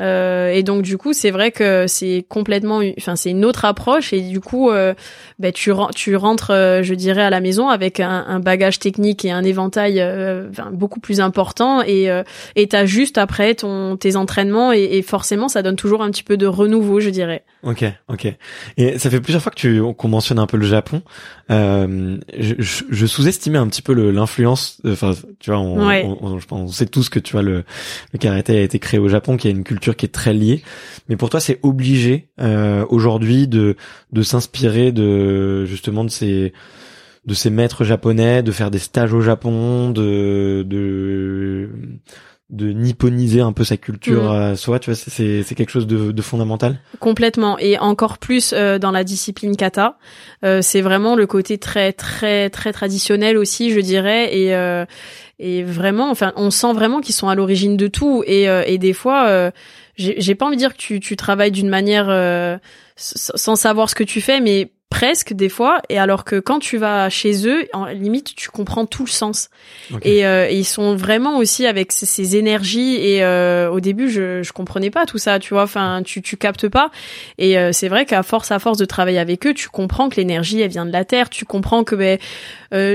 Euh, et donc du coup, c'est vrai que c'est complètement, enfin c'est une autre approche et du coup, euh, ben, tu, tu rentres, euh, je dirais, à la maison avec un, un bagage technique et un éventail euh, beaucoup plus important et euh, et t'as juste après ton tes entraînements et, et, forcément ça donne toujours un petit peu de renouveau, je dirais.
Ok, ok. Et ça fait plusieurs fois que tu qu'on mentionne un peu le Japon. Euh, je, je, sous-estimais un petit peu l'influence. Enfin, tu vois, on, on, on, on, sait tous que tu vois le, le karaté a été créé au Japon, qui a une culture qui est très liée. Mais pour toi, c'est obligé euh, aujourd'hui de de s'inspirer de justement de ces de ces maîtres japonais, de faire des stages au Japon, de de de nipponiser un peu sa culture mm. à soi, tu vois, c'est c'est quelque chose de, de fondamental.
Complètement et encore plus euh, dans la discipline kata, euh, c'est vraiment le côté très très très traditionnel aussi, je dirais et euh, et vraiment, enfin, on sent vraiment qu'ils sont à l'origine de tout. Et euh, des fois, euh, j'ai pas envie de dire que tu tu travailles d'une manière sans savoir ce que tu fais, mais presque des fois et alors que quand tu vas chez eux en limite tu comprends tout le sens. Et, euh, ils sont vraiment aussi avec ces, énergies et euh, au début je je comprenais pas tout ça tu vois enfin tu tu captes pas. Et euh, c'est vrai qu'à force à force de travailler avec eux tu comprends que l'énergie elle vient de la terre tu comprends que ben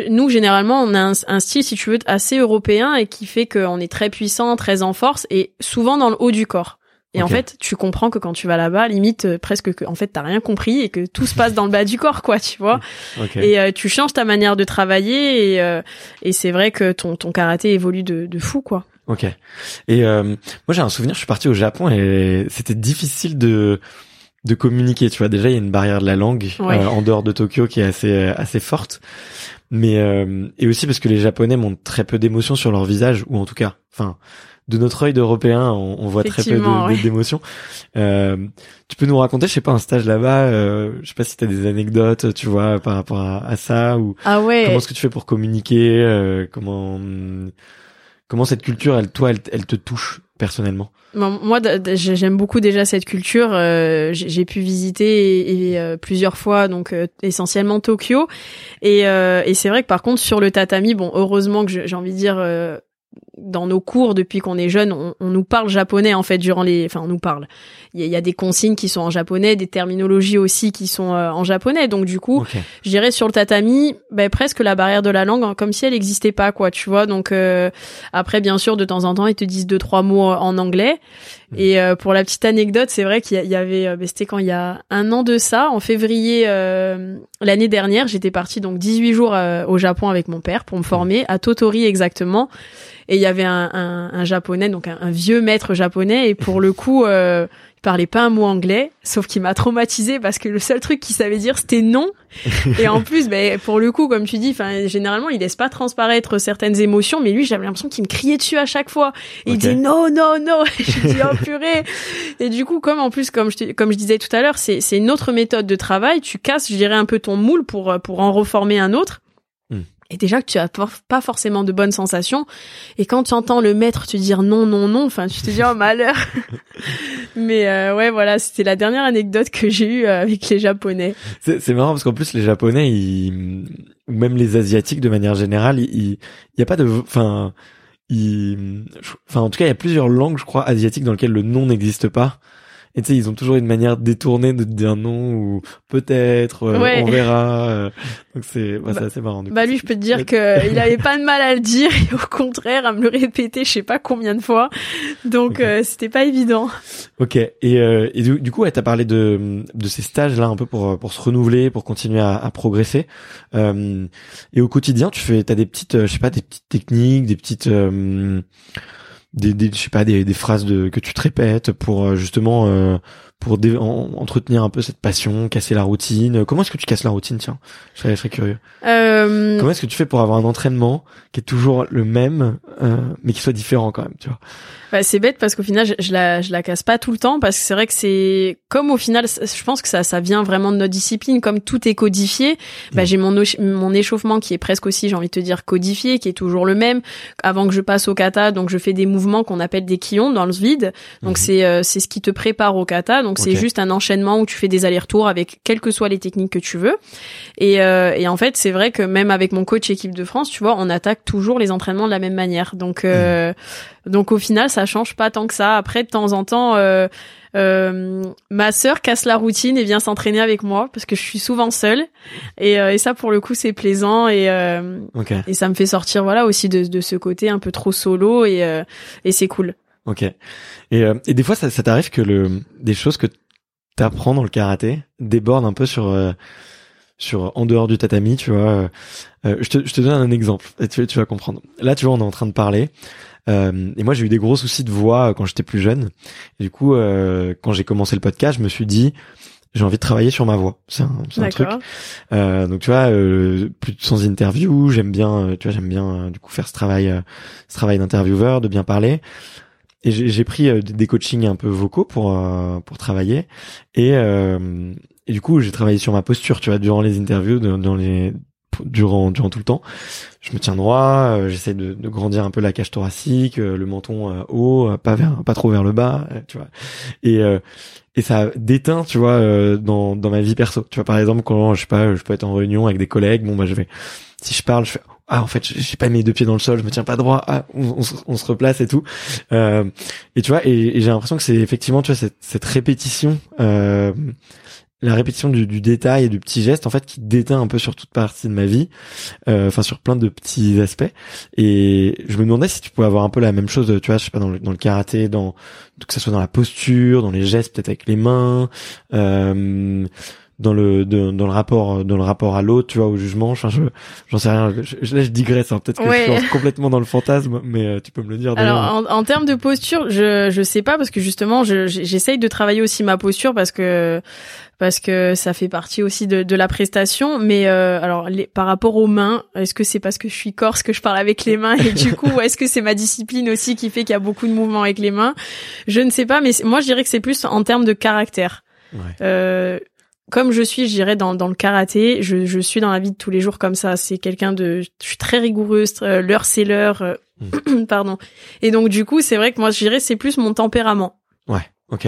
nous généralement on a un, un, style si tu veux assez européen et qui fait qu'on est très puissant très en force et souvent dans le haut du corps et en fait, tu comprends que quand tu vas là-bas, limite euh, presque que en fait t'as rien compris et que tout se passe dans le bas du corps, quoi, tu vois. Et euh, tu changes ta manière de travailler et, euh, et c'est vrai que ton ton karaté évolue de, de fou, quoi.
Ok. Et moi j'ai un souvenir, je suis parti au Japon et c'était difficile de de communiquer. Tu vois, déjà il y a une barrière de la langue en dehors de Tokyo qui est assez assez forte. Mais et aussi parce que les Japonais montrent très peu d'émotions sur leur visage ou en tout cas, enfin de notre œil d'Européen, on, on, voit très peu d'émotions. Euh, tu peux nous raconter, je sais pas, un stage là-bas, euh, je sais pas si tu as des anecdotes, tu vois, par rapport à, ça ou
ah ouais.
comment est-ce que tu fais pour communiquer, euh, comment comment cette culture, elle, toi, elle, te touche personnellement?
Moi, j'aime beaucoup déjà cette culture. Euh, j'ai pu visiter et, plusieurs fois, donc essentiellement Tokyo. Et, et c'est vrai que par contre sur le tatami, bon, heureusement que j'ai envie de dire, dans nos cours depuis qu'on est jeune, on, nous parle japonais en fait durant les, enfin on nous parle. Il y, a des consignes qui sont en japonais, des terminologies aussi qui sont euh, en japonais. Donc du coup, je dirais sur le tatami, ben, presque la barrière de la langue, hein, comme si elle n'existait pas quoi, tu vois. Donc euh, après, bien sûr, de temps en temps, ils te disent deux trois mots en anglais. Mm. Et euh, pour la petite anecdote, c'est vrai qu'il y, avait, ben, c'était quand il y a un an de ça, en février l'année dernière, j'étais partie donc 18 jours au Japon avec mon père pour me former à Totori exactement et il y avait un, un, un japonais, donc un, vieux maître japonais, et pour le coup, euh, il parlait pas un mot anglais, sauf qu'il m'a traumatisé parce que le seul truc qu'il savait dire c'était non. et en plus, ben pour le coup, comme tu dis, enfin généralement il laisse pas transparaître certaines émotions, mais lui j'avais l'impression qu'il me criait dessus à chaque fois. Et Il dit non non non. Et je dis oh purée. Et du coup, comme en plus comme je comme je disais tout à l'heure, c'est c'est une autre méthode de travail. Tu casses, je dirais un peu ton moule pour pour en reformer un autre et déjà que tu as pas forcément de bonnes sensations. Et quand tu entends le maître te dire non non non enfin tu te dis oh malheur. Mais euh, ouais voilà c'était la dernière anecdote que j'ai eue euh, avec les japonais.
C'est marrant parce qu'en plus les japonais ils ou même les asiatiques de manière générale il y a pas de enfin enfin en tout cas il y a plusieurs langues je crois asiatiques dans lesquelles le non n'existe pas et tu sais, ils ont toujours une manière détournée de dire non ou peut-être, euh, on verra. Euh. donc c'est bah, assez marrant.
bah lui, je peux te dire que il avait pas de mal à le dire et au contraire à me le répéter, je sais pas combien de fois. Donc euh, c'était pas évident.
Ok. Et, et du, coup, ouais, t'as parlé de de ces stages là un peu pour pour se renouveler, pour continuer à, à progresser. et au quotidien, tu fais, t'as des petites, je sais pas, des petites techniques, des petites des, des je sais pas des, phrases de que tu te répètes pour euh, pour entretenir un peu cette passion, casser la routine. Comment est-ce que tu casses la routine Tiens, je serais, je serais curieux. Euh... Comment est-ce que tu fais pour avoir un entraînement qui est toujours le même, euh, mais qui soit différent quand même, tu vois?
Bah, c'est bête parce qu'au final, je, je, la, je la casse pas tout le temps parce que c'est vrai que c'est comme au final, je pense que ça, ça vient vraiment de notre discipline. Comme tout est codifié, bah, mm. j'ai mon, mon échauffement qui est presque aussi, j'ai envie de te dire, codifié, qui est toujours le même. Avant que je passe au kata, donc je fais des mouvements qu'on appelle des quillons dans le vide. Donc
Mhm.
c'est euh, c'est ce qui te prépare au kata. Donc c'est
Ok.
juste un enchaînement où tu fais des allers-retours avec quelles que soient les techniques que tu veux. Et, euh, et en fait, c'est vrai que même avec mon coach équipe de France, tu vois, on attaque toujours les entraînements de la même manière. Donc euh, donc au final, ça change pas tant que ça. Après, de temps en temps. Euh, euh, ma sœur casse la routine et vient s'entraîner avec moi parce que je suis souvent seule et, euh, et ça pour le coup c'est plaisant et, euh,
Ok,
et ça me fait sortir voilà aussi de, de ce côté un peu trop solo et, euh, et c'est cool.
Ok. Et, euh, et des fois, ça, ça t'arrive que le des choses que t'apprends dans le karaté débordent un peu sur euh, sur en dehors du tatami, tu vois. euh, euh, je te je te donne un exemple et tu, tu vas comprendre. Là, tu vois, on est en train de parler. Euh, et moi, j'ai eu des gros soucis de voix euh, quand j'étais plus jeune. Et du coup, euh, quand j'ai commencé le podcast, je me suis dit, j'ai envie de travailler sur ma voix. C'est un, c'est un truc. Euh, donc tu vois, euh, plus sans interview, j'aime bien, tu vois, j'aime bien euh, du coup faire ce travail, ce travail d'intervieweur, de bien parler. Et j'ai pris euh, des coachings un peu vocaux pour euh, pour travailler. Et, euh, et du coup, j'ai travaillé sur ma posture, tu vois, durant les interviews, dans les durant durant tout le temps. Je me tiens droit, euh, j'essaie de, de grandir un peu la cage thoracique, euh, le menton euh, haut, euh, pas vers pas trop vers le bas, euh, tu vois. Et euh, et ça déteint, tu vois, dans dans ma vie perso. Tu vois, par exemple, quand je sais pas, je peux être en réunion avec des collègues, bon bah je vais, si je parle, je fais ah en fait j'ai pas mes deux pieds dans le sol, je me tiens pas droit, ah on, on se, on se replace et tout. Et tu vois, et, et j'ai l'impression que c'est effectivement, tu vois, cette, cette répétition. La répétition du, du détail et du petit geste en fait qui déteint un peu sur toute partie de ma vie euh, enfin sur plein de petits aspects. Et je me demandais si tu pouvais avoir un peu la même chose tu vois je sais pas dans le, dans le karaté dans que ce soit dans la posture dans les gestes peut-être avec les mains euh, dans le de- dans le rapport dans le rapport à l'autre tu vois au jugement enfin je j'en sais rien je, je- là je digresse hein. peut-être que
Ouais.
je suis complètement dans le fantasme mais euh, tu peux me le dire.
Alors en, en termes de posture, je je sais pas parce que justement je j'essaye de travailler aussi ma posture parce que parce que ça fait partie aussi de, de la prestation. Mais euh, alors les, par rapport aux mains, est-ce que c'est parce que je suis corse que je parle avec les mains et du coup ou est-ce que c'est ma discipline aussi qui fait qu'il y a beaucoup de mouvements avec les mains? Je ne sais pas, mais moi je dirais que c'est plus en termes de caractère.
Ouais.
Euh, comme je suis, je dirais dans, dans le karaté, je, je suis dans la vie de tous les jours comme ça. C'est quelqu'un de, je suis très rigoureuse. euh, l'heure c'est l'heure, euh, pardon. Et donc du coup, c'est vrai que moi, je dirais c'est plus mon tempérament.
Ouais, ok.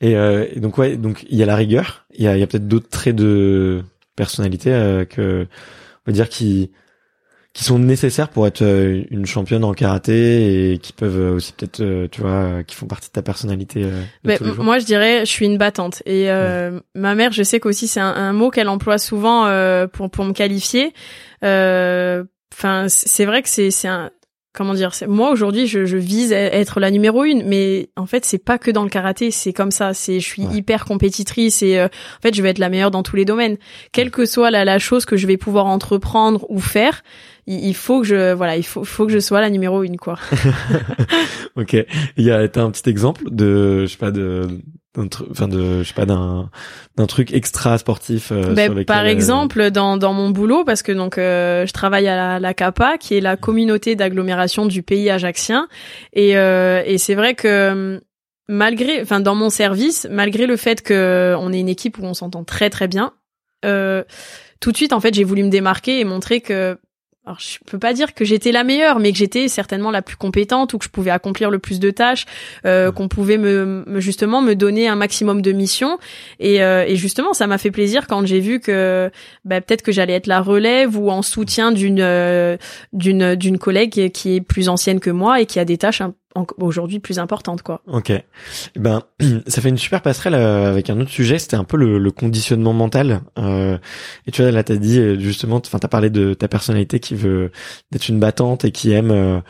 Et, euh, et donc ouais, donc il y a la rigueur, il y a, il y a peut-être d'autres traits de personnalité euh, que on va dire qui qui sont nécessaires pour être euh, une championne en karaté et qui peuvent euh, aussi peut-être euh, tu vois euh, qui font partie de ta personnalité euh, de
Mais moi, je dirais, je suis une battante. Et euh, ma mère, je sais qu'aussi c'est un, un mot qu'elle emploie souvent euh, pour pour me qualifier. Euh, Enfin, c- c'est vrai que c'est c'est un comment dire. c'est- Moi aujourd'hui, je, je vise à être la numéro une, mais en fait, c'est pas que dans le karaté. C'est comme ça. C'est je suis
Ouais.
hyper compétitrice et euh, en fait, je vais être la meilleure dans tous les domaines, quelle que soit la, la chose que je vais pouvoir entreprendre ou faire. Il, faut que je voilà, il faut faut que je sois la numéro une quoi.
Ok. Il y a t'as un petit exemple de je sais pas de enfin de je sais pas d'un d'un truc extra sportif euh,
Ben,
sur
par
euh,
exemple, dans, dans mon boulot, parce que donc euh, je travaille à la, la CAPA, qui est la communauté d'agglomération du pays ajaxien, et, euh, et c'est vrai que malgré, enfin dans mon service, malgré le fait que on est une équipe où on s'entend très très bien, euh, tout de suite en fait j'ai voulu me démarquer et montrer que alors je peux pas dire que j'étais la meilleure, mais que j'étais certainement la plus compétente ou que je pouvais accomplir le plus de tâches, euh, qu'on pouvait me, me- justement me donner un maximum de missions. Et, euh, et justement, ça m'a fait plaisir quand j'ai vu que bah, peut-être que j'allais être la relève ou en soutien d'une euh, d'une d'une collègue qui est, plus ancienne que moi et qui a des tâches un- aujourd'hui plus importantes quoi.
Ok. Eh Ben, ça fait une super passerelle euh, avec un autre sujet. C'était un peu le, le conditionnement mental. Euh, et tu vois, là, t'as dit euh, justement, enfin, t'as parlé de ta personnalité qui veut d'être une battante et qui aime euh,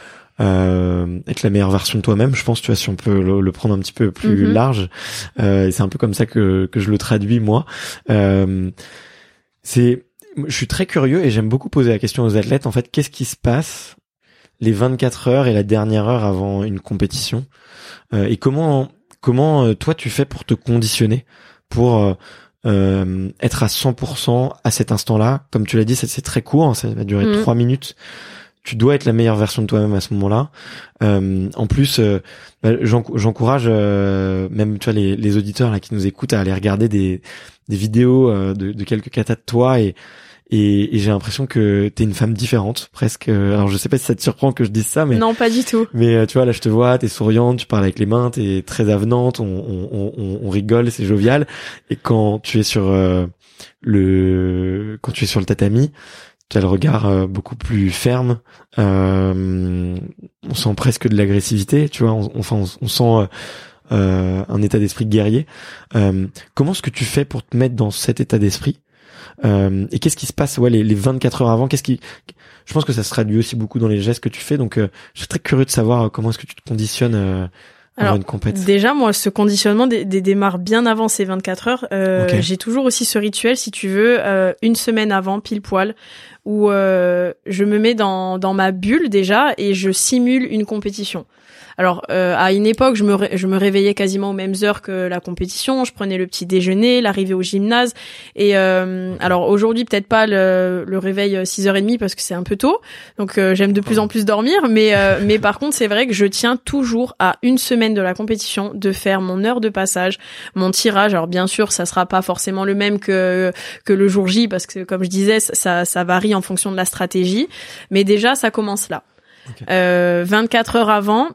euh, être la meilleure version de toi-même. Je pense, tu vois, si on peut le, le prendre un petit peu plus
Mhm.
large. Euh, et c'est un peu comme ça que que je le traduis moi. Euh, c'est, je suis très curieux et j'aime beaucoup poser la question aux athlètes. En fait, qu'est-ce qui se passe les 24 heures et la dernière heure avant une compétition. Euh, et comment comment euh, toi tu fais pour te conditionner pour euh, euh, être à 100% à cet instant-là? Comme tu l'as dit c'est très court hein, ça va durer
Mhm.
trois minutes. Tu dois être la meilleure version de toi-même à ce moment-là. Euh, en plus euh, bah, j'enc- j'encourage euh, même tu vois les, les auditeurs là qui nous écoutent à aller regarder des des vidéos euh, de, de quelques katas de toi et et, et j'ai l'impression que t'es une femme différente presque. Alors je sais pas si ça te surprend que je dise ça, mais
non, pas du tout.
Mais euh, tu vois, là je te vois, t'es souriante, tu parles avec les mains, t'es très avenante, on, on, on, on rigole, c'est jovial. Et quand tu es sur euh, le, quand tu es sur le tatami, tu as le regard euh, beaucoup plus ferme. on sent presque de l'agressivité, tu vois. On, enfin, on, sent un état d'esprit guerrier. comment est-ce que tu fais pour te mettre dans cet état d'esprit? Euh, et qu'est-ce qui se passe ouais les, les 24 heures avant Qu'est-ce qui Je pense que ça se traduit aussi beaucoup dans les gestes que tu fais. Donc, euh, je suis très curieux de savoir euh, comment est-ce que tu te conditionnes. Euh,
alors,
une
déjà, moi, ce conditionnement des, des démarre bien avant ces 24 heures. Euh, J'ai toujours aussi ce rituel, si tu veux, euh, une semaine avant, pile poil, où euh, je me mets dans, dans ma bulle déjà et je simule une compétition. Alors euh, à une époque, je me, je me réveillais quasiment aux mêmes heures que la compétition. Je prenais le petit déjeuner, l'arrivée au gymnase. Et euh, alors aujourd'hui, peut-être pas le, le réveil 6h30 euh, parce que c'est un peu tôt. Donc euh, j'aime de plus en plus dormir. Mais, euh, mais par contre, c'est vrai que je tiens toujours à une semaine de la compétition de faire mon heure de passage, mon tirage. Alors bien sûr, ça sera pas forcément le même que, que le jour J parce que comme je disais, ça, ça varie en fonction de la stratégie. Mais déjà, ça commence là. Euh, 24 heures avant,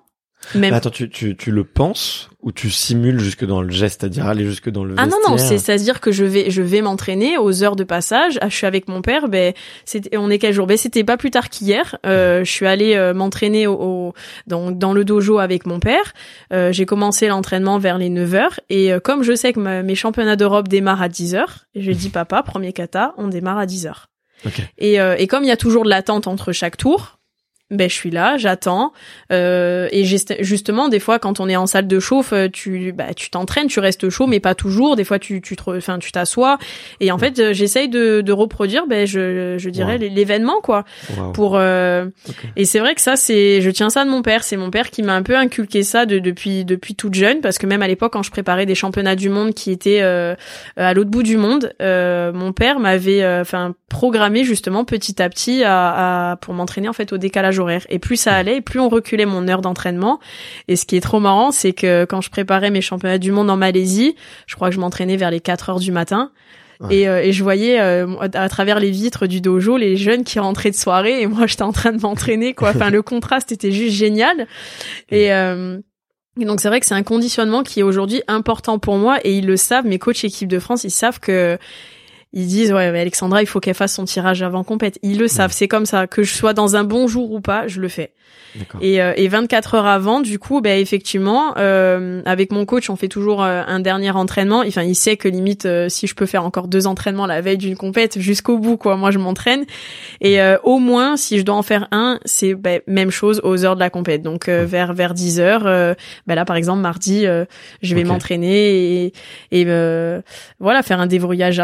même... attends, tu, tu, tu le penses ou tu simules jusque dans le geste, c'est-à-dire aller jusque dans le
Ah non non, c'est à dire que je vais je vais m'entraîner aux heures de passage. Ah, je suis avec mon père. Ben c'était on est quel jour? Ben c'était pas plus tard qu'hier. Euh, je suis allée euh, m'entraîner au, dans dans le dojo avec mon père. Euh, j'ai commencé l'entraînement vers les 9 heures et euh, comme je sais que mes championnats d'Europe démarrent à 10 heures, je dis papa premier kata, on démarre à 10 heures. Okay. Et, euh, et comme il y a toujours de l'attente entre chaque tour, ben je suis là, j'attends. Euh, et justement, des fois, quand on est en salle de chauffe, euh, tu bah, tu t'entraînes, tu restes chaud, mais pas toujours. Des fois, tu tu enfin tu t'assois. Et en fait, euh, j'essaye de, de reproduire, ben je je dirais l'événement quoi. Pour euh, et c'est vrai que ça c'est, je tiens ça de mon père. C'est mon père qui m'a un peu inculqué ça de, depuis depuis toute jeune, parce que même à l'époque, quand je préparais des championnats du monde qui étaient euh, à l'autre bout du monde, mon père m'avait enfin programmé justement petit à petit à, à pour m'entraîner en fait au décalage et plus ça allait, plus on reculait mon heure d'entraînement. Et ce qui est trop marrant, c'est que quand je préparais mes championnats du monde en Malaisie, je crois que je m'entraînais vers les 4 heures du matin. Et, euh, et, je voyais euh, à travers les vitres du dojo les jeunes qui rentraient de soirée et moi j'étais en train de m'entraîner quoi. Enfin le contraste était juste génial. Et, euh, et donc c'est vrai que c'est un conditionnement qui est aujourd'hui important pour moi et ils le savent. Mes coachs équipe de France ils savent que ils disent ouais mais Alexandra il faut qu'elle fasse son tirage avant compète ils le savent. C'est comme ça. Que je sois dans un bon jour ou pas je le fais. Et, euh, et 24 heures avant du coup ben effectivement euh, avec mon coach on fait toujours euh, un dernier entraînement. Enfin il sait que limite euh, si je peux faire encore deux entraînements la veille d'une compète jusqu'au bout quoi. Moi je m'entraîne. Et au moins si je dois en faire un c'est ben, même chose aux heures de la compète. Donc vers vers 10 heures ben là par exemple mardi je vais m'entraîner et, et voilà faire un déverrouillage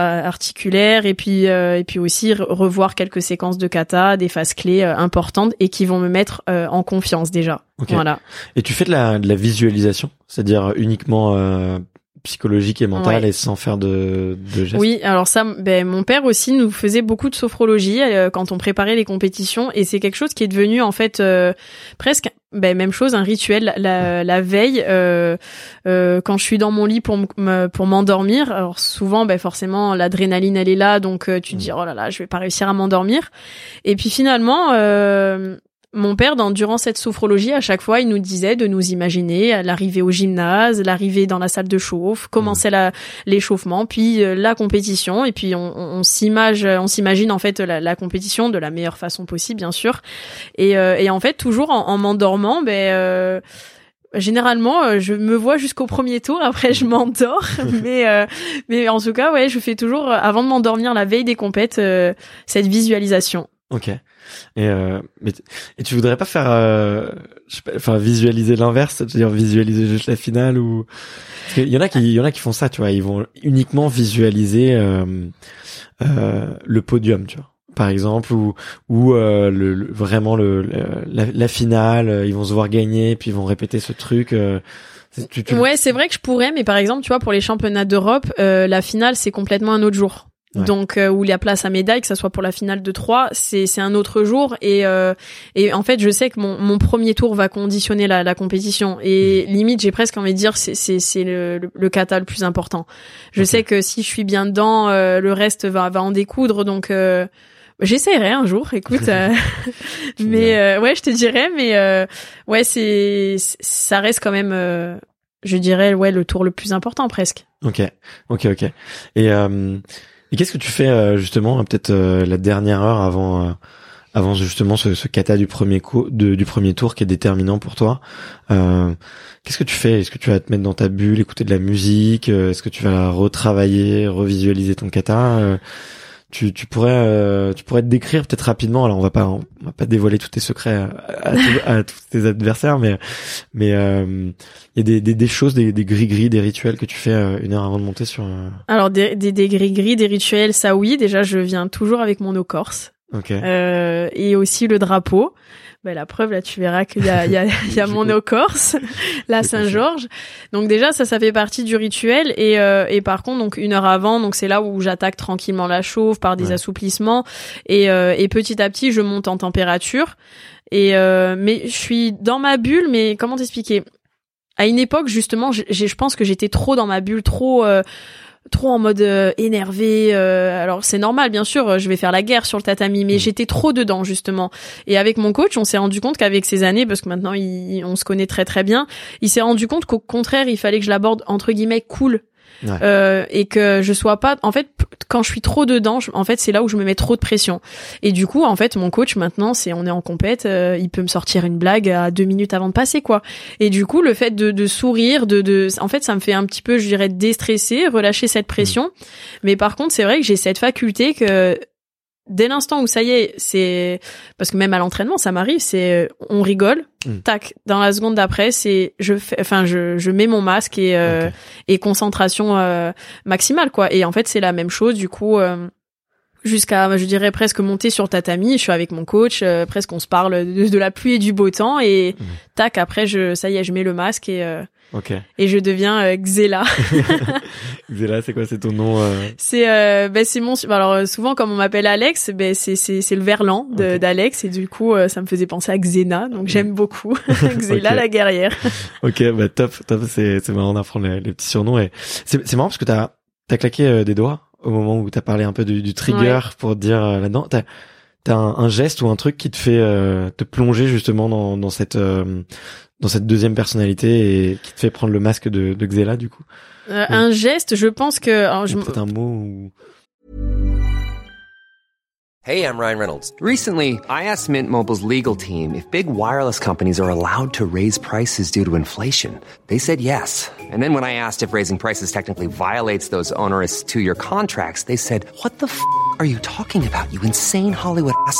articulaire et puis euh, et puis aussi revoir quelques séquences de kata, des phases clés euh, importantes et qui vont me mettre euh, en confiance déjà. Voilà.
Et tu fais de la, de la visualisation, c'est-à-dire uniquement psychologique et mentale et sans faire de, de gestes?
Oui, alors ça, ben, mon père aussi nous faisait beaucoup de sophrologie euh, quand on préparait les compétitions et c'est quelque chose qui est devenu en fait euh, presque ben, même chose, un rituel la, la veille euh, euh, quand je suis dans mon lit pour pour m'endormir. Alors souvent, ben forcément, l'adrénaline elle est là, donc tu te dis oh là là, je vais pas réussir à m'endormir. Et puis finalement, mon père, dans, durant cette sophrologie, à chaque fois, il nous disait de nous imaginer l'arrivée au gymnase, l'arrivée dans la salle de chauffe, commencer mmh. l'échauffement, puis euh, la compétition, et puis on, on, s'imagine, on s'imagine en fait la, compétition de la meilleure façon possible, bien sûr. Et, euh, et en fait, toujours en, m'endormant, ben euh, Généralement, je me vois jusqu'au premier tour. Après, je m'endors. mais mais en tout cas, ouais, je fais toujours avant de m'endormir la veille des compètes cette visualisation.
Ok. Et euh, mais et tu voudrais pas faire, euh, enfin visualiser l'inverse, c'est-à-dire visualiser juste la finale ou il y en a qui, il y en a qui font ça, tu vois, ils vont uniquement visualiser euh, euh, le podium, tu vois, par exemple, ou ou euh, le, vraiment le, la, la, finale, ils vont se voir gagner, puis ils vont répéter ce truc. Euh,
Ouais, c'est vrai que je pourrais, mais par exemple, tu vois, pour les championnats d'Europe, la finale c'est complètement un autre jour. Donc euh, où il y a place à médaille, que ça soit pour la finale de 3, c'est c'est un autre jour et euh, et en fait je sais que mon mon premier tour va conditionner la, la compétition et mmh. limite j'ai presque envie de dire c'est c'est c'est le, le, kata le plus important. Je sais que si je suis bien dedans, euh, le reste va va en découdre donc. Euh, J'essaierai un jour, écoute. Euh, mais ouais, je te dirais, mais ouais, c'est ça reste quand même, je dirais, ouais, le tour le plus important presque.
Ok, ok, ok. Et et qu'est-ce que tu fais euh, justement, peut-être euh, la dernière heure avant, euh, avant justement ce, ce kata du premier coup, du premier tour qui est déterminant pour toi Qu'est-ce que tu fais? Est-ce que tu vas te mettre dans ta bulle, écouter de la musique Est-ce que tu vas retravailler, revisualiser ton kata tu, tu pourrais euh, tu pourrais te décrire peut-être rapidement. Alors on va pas on va pas dévoiler tous tes secrets à, tous tes adversaires mais mais euh, il y a des, des, des choses des, des gris gris des rituels que tu fais euh, une heure avant de monter sur
alors des, des, des gris gris des rituels ça oui. Déjà je viens toujours avec mon eau corse.
Okay.
et aussi le drapeau bah, la preuve, là, tu verras qu'il y a, il y a, il y a mon eau corse, la Saint-Georges. Donc déjà, ça, ça fait partie du rituel. Et, euh, et par contre, donc une heure avant, donc c'est là où j'attaque tranquillement la chauffe par des assouplissements. Et, euh, et petit à petit, je monte en température. Et euh, mais je suis dans ma bulle. Mais comment t'expliquer? À une époque, justement, je pense que j'étais trop dans ma bulle, trop trop en mode euh, énervé. Euh, alors c'est normal, bien sûr, je vais faire la guerre sur le tatami, mais mm. j'étais trop dedans justement. Et avec mon coach, on s'est rendu compte qu'avec ces années, parce que maintenant on se connaît très très bien, il s'est rendu compte qu'au contraire, il fallait que je l'aborde entre guillemets cool euh, et que je sois pas en fait quand je suis trop dedans en fait c'est là où je me mets trop de pression. Et du coup en fait mon coach maintenant c'est on est en compète euh, il peut me sortir une blague à deux minutes avant de passer quoi. Et du coup le fait de, de sourire de, de en fait ça me fait un petit peu je dirais déstresser relâcher cette pression. Mmh. mais par contre c'est vrai que j'ai cette faculté que dès l'instant où ça y est, c'est parce que même à l'entraînement, ça m'arrive, c'est on rigole, hmm. tac, dans la seconde d'après, c'est je fais enfin je je mets mon masque et euh, et concentration euh, maximale quoi. Et en fait, c'est la même chose du coup euh, jusqu'à je dirais presque monter sur tatami, je suis avec mon coach, presque on se parle de, la pluie et du beau temps et hmm. tac après je ça y est, je mets le masque et et je deviens euh, Xela.
Xela, c'est quoi? C'est ton nom euh?
C'est euh, ben c'est mon alors euh, souvent comme on m'appelle Alex, ben c'est c'est c'est le verlan d'Alex. Et du coup ça me faisait penser à Xena, donc j'aime beaucoup Xela la guerrière.
ok, bah top, top, c'est c'est marrant d'apprendre les, les, petits surnoms. Et c'est c'est marrant parce que t'as t'as claqué des doigts au moment où t'as parlé un peu du, du trigger pour dire là-dedans. T'as t'as un, un, geste ou un truc qui te fait te plonger justement dans dans cette dans cette deuxième personnalité et qui te fait prendre le masque de, de Xela du coup
euh, Un geste, je pense que. Alors, je...
Peut-être un mot ou.
Hey, I'm Ryan Reynolds.
Recently, I asked Mint Mobile's legal team if big wireless companies are allowed to raise prices due to inflation. They said yes. And then when I asked if raising prices technically violates those onerous two-year contracts, they said, "What the f*** are you talking about? You insane Hollywood ass."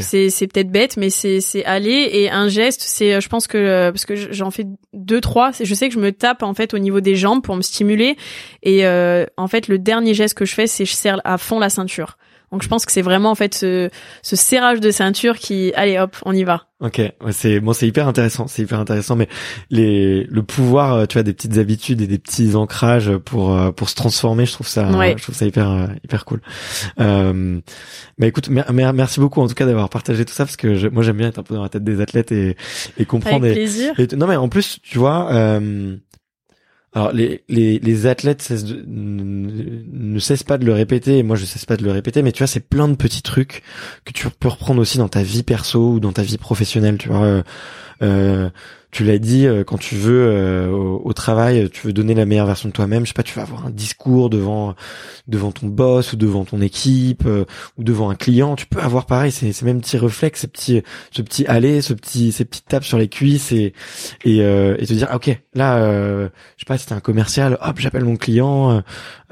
C'est c'est peut-être bête, mais c'est c'est aller et un geste, c'est euh, je pense que euh, parce que j'en fais deux trois, je sais que je me tape en fait au niveau des jambes pour me stimuler et euh, en fait le dernier geste que je fais, c'est je serre à fond la ceinture. Donc je pense que c'est vraiment en fait ce, ce serrage de ceinture qui, allez hop, on y va.
Ok, c'est bon, c'est hyper intéressant, c'est hyper intéressant, mais les le pouvoir, euh, tu vois, des petites habitudes et des petits ancrages pour euh, pour se transformer, je trouve ça, je trouve ça hyper euh, hyper cool. Euh, bah écoute, merci beaucoup en tout cas d'avoir partagé tout ça parce que moi j'aime bien être un peu dans la tête des athlètes et et comprendre.
Avec plaisir.
non mais en plus, tu vois. Euh, alors les, les, les athlètes ne, cessent pas de le répéter, et moi je cesse pas de le répéter, mais tu vois c'est plein de petits trucs que tu peux reprendre aussi dans ta vie perso ou dans ta vie professionnelle, tu vois. Euh, euh tu l'as dit, euh, quand tu veux euh, au, travail, tu veux donner la meilleure version de toi-même. Je sais pas, tu vas avoir un discours devant devant ton boss ou devant ton équipe euh, ou devant un client. Tu peux avoir pareil, ces, ces mêmes petits réflexes, ces petits ce petit aller, ce petit ces petites tapes sur les cuisses et et, te dire ah, ok là, je sais pas, c'était un commercial, hop, j'appelle mon client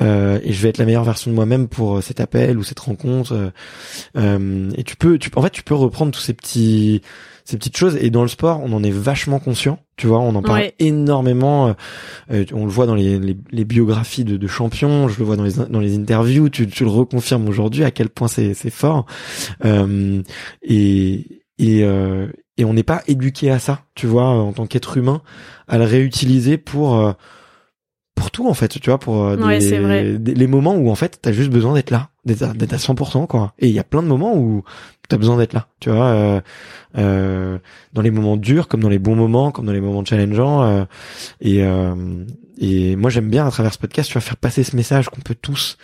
et je vais être la meilleure version de moi-même pour cet appel ou cette rencontre. et tu peux, tu en fait, tu peux reprendre tous ces petits ces petites choses. Et dans le sport, on en est vachement conscient. Tu vois, on en parle énormément. Euh, on le voit dans les, les, biographies de, de, champions, je le vois dans les dans les interviews. Tu, tu le reconfirmes aujourd'hui à quel point c'est c'est fort. Euh, et et euh, et on n'est pas éduqué à ça, tu vois, en tant qu'être humain, à le réutiliser pour euh, pour tout en fait, tu vois, pour euh, les moments où en fait t'as juste besoin d'être là, d'être à, 100% quoi. Et il y a plein de moments où t'as besoin d'être là, tu vois, euh, euh, dans les moments durs comme dans les bons moments, comme dans les moments challengeants. Euh, et et moi j'aime bien à travers ce podcast, tu vas faire passer ce message qu'on peut tous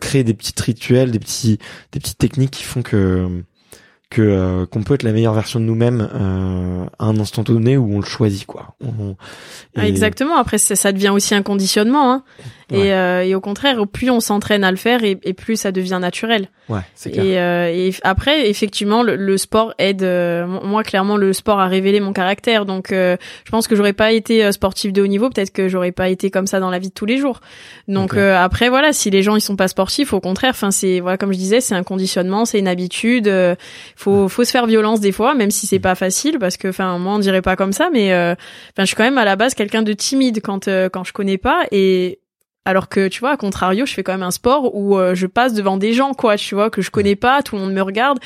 créer des petits rituels, des petits des petites techniques qui font que que euh, qu'on peut être la meilleure version de nous-mêmes euh, à un instant donné où on le choisit quoi.
Ah, exactement. Après ça, devient aussi un conditionnement. Hein. Et, euh, et, au contraire, plus on s'entraîne à le faire, et, et, plus ça devient naturel.
Ouais, c'est clair.
Et, euh, et, après, effectivement, le, le sport aide. Euh, moi, clairement, le sport a révélé mon caractère. Donc, euh, je pense que j'aurais pas été sportif de haut niveau. Peut-être que j'aurais pas été comme ça dans la vie de tous les jours. Donc après, voilà, si les gens ils sont pas sportifs, au contraire, enfin c'est voilà, comme je disais, c'est un conditionnement, c'est une habitude. faut faut se faire violence des fois, même si c'est pas facile, parce que enfin moi on dirait pas comme ça, mais enfin je suis quand même à la base quelqu'un de timide quand quand je connais pas et alors que tu vois, à contrario, je fais quand même un sport où euh, je passe devant des gens, quoi, tu vois, que je connais pas, tout le monde me regarde,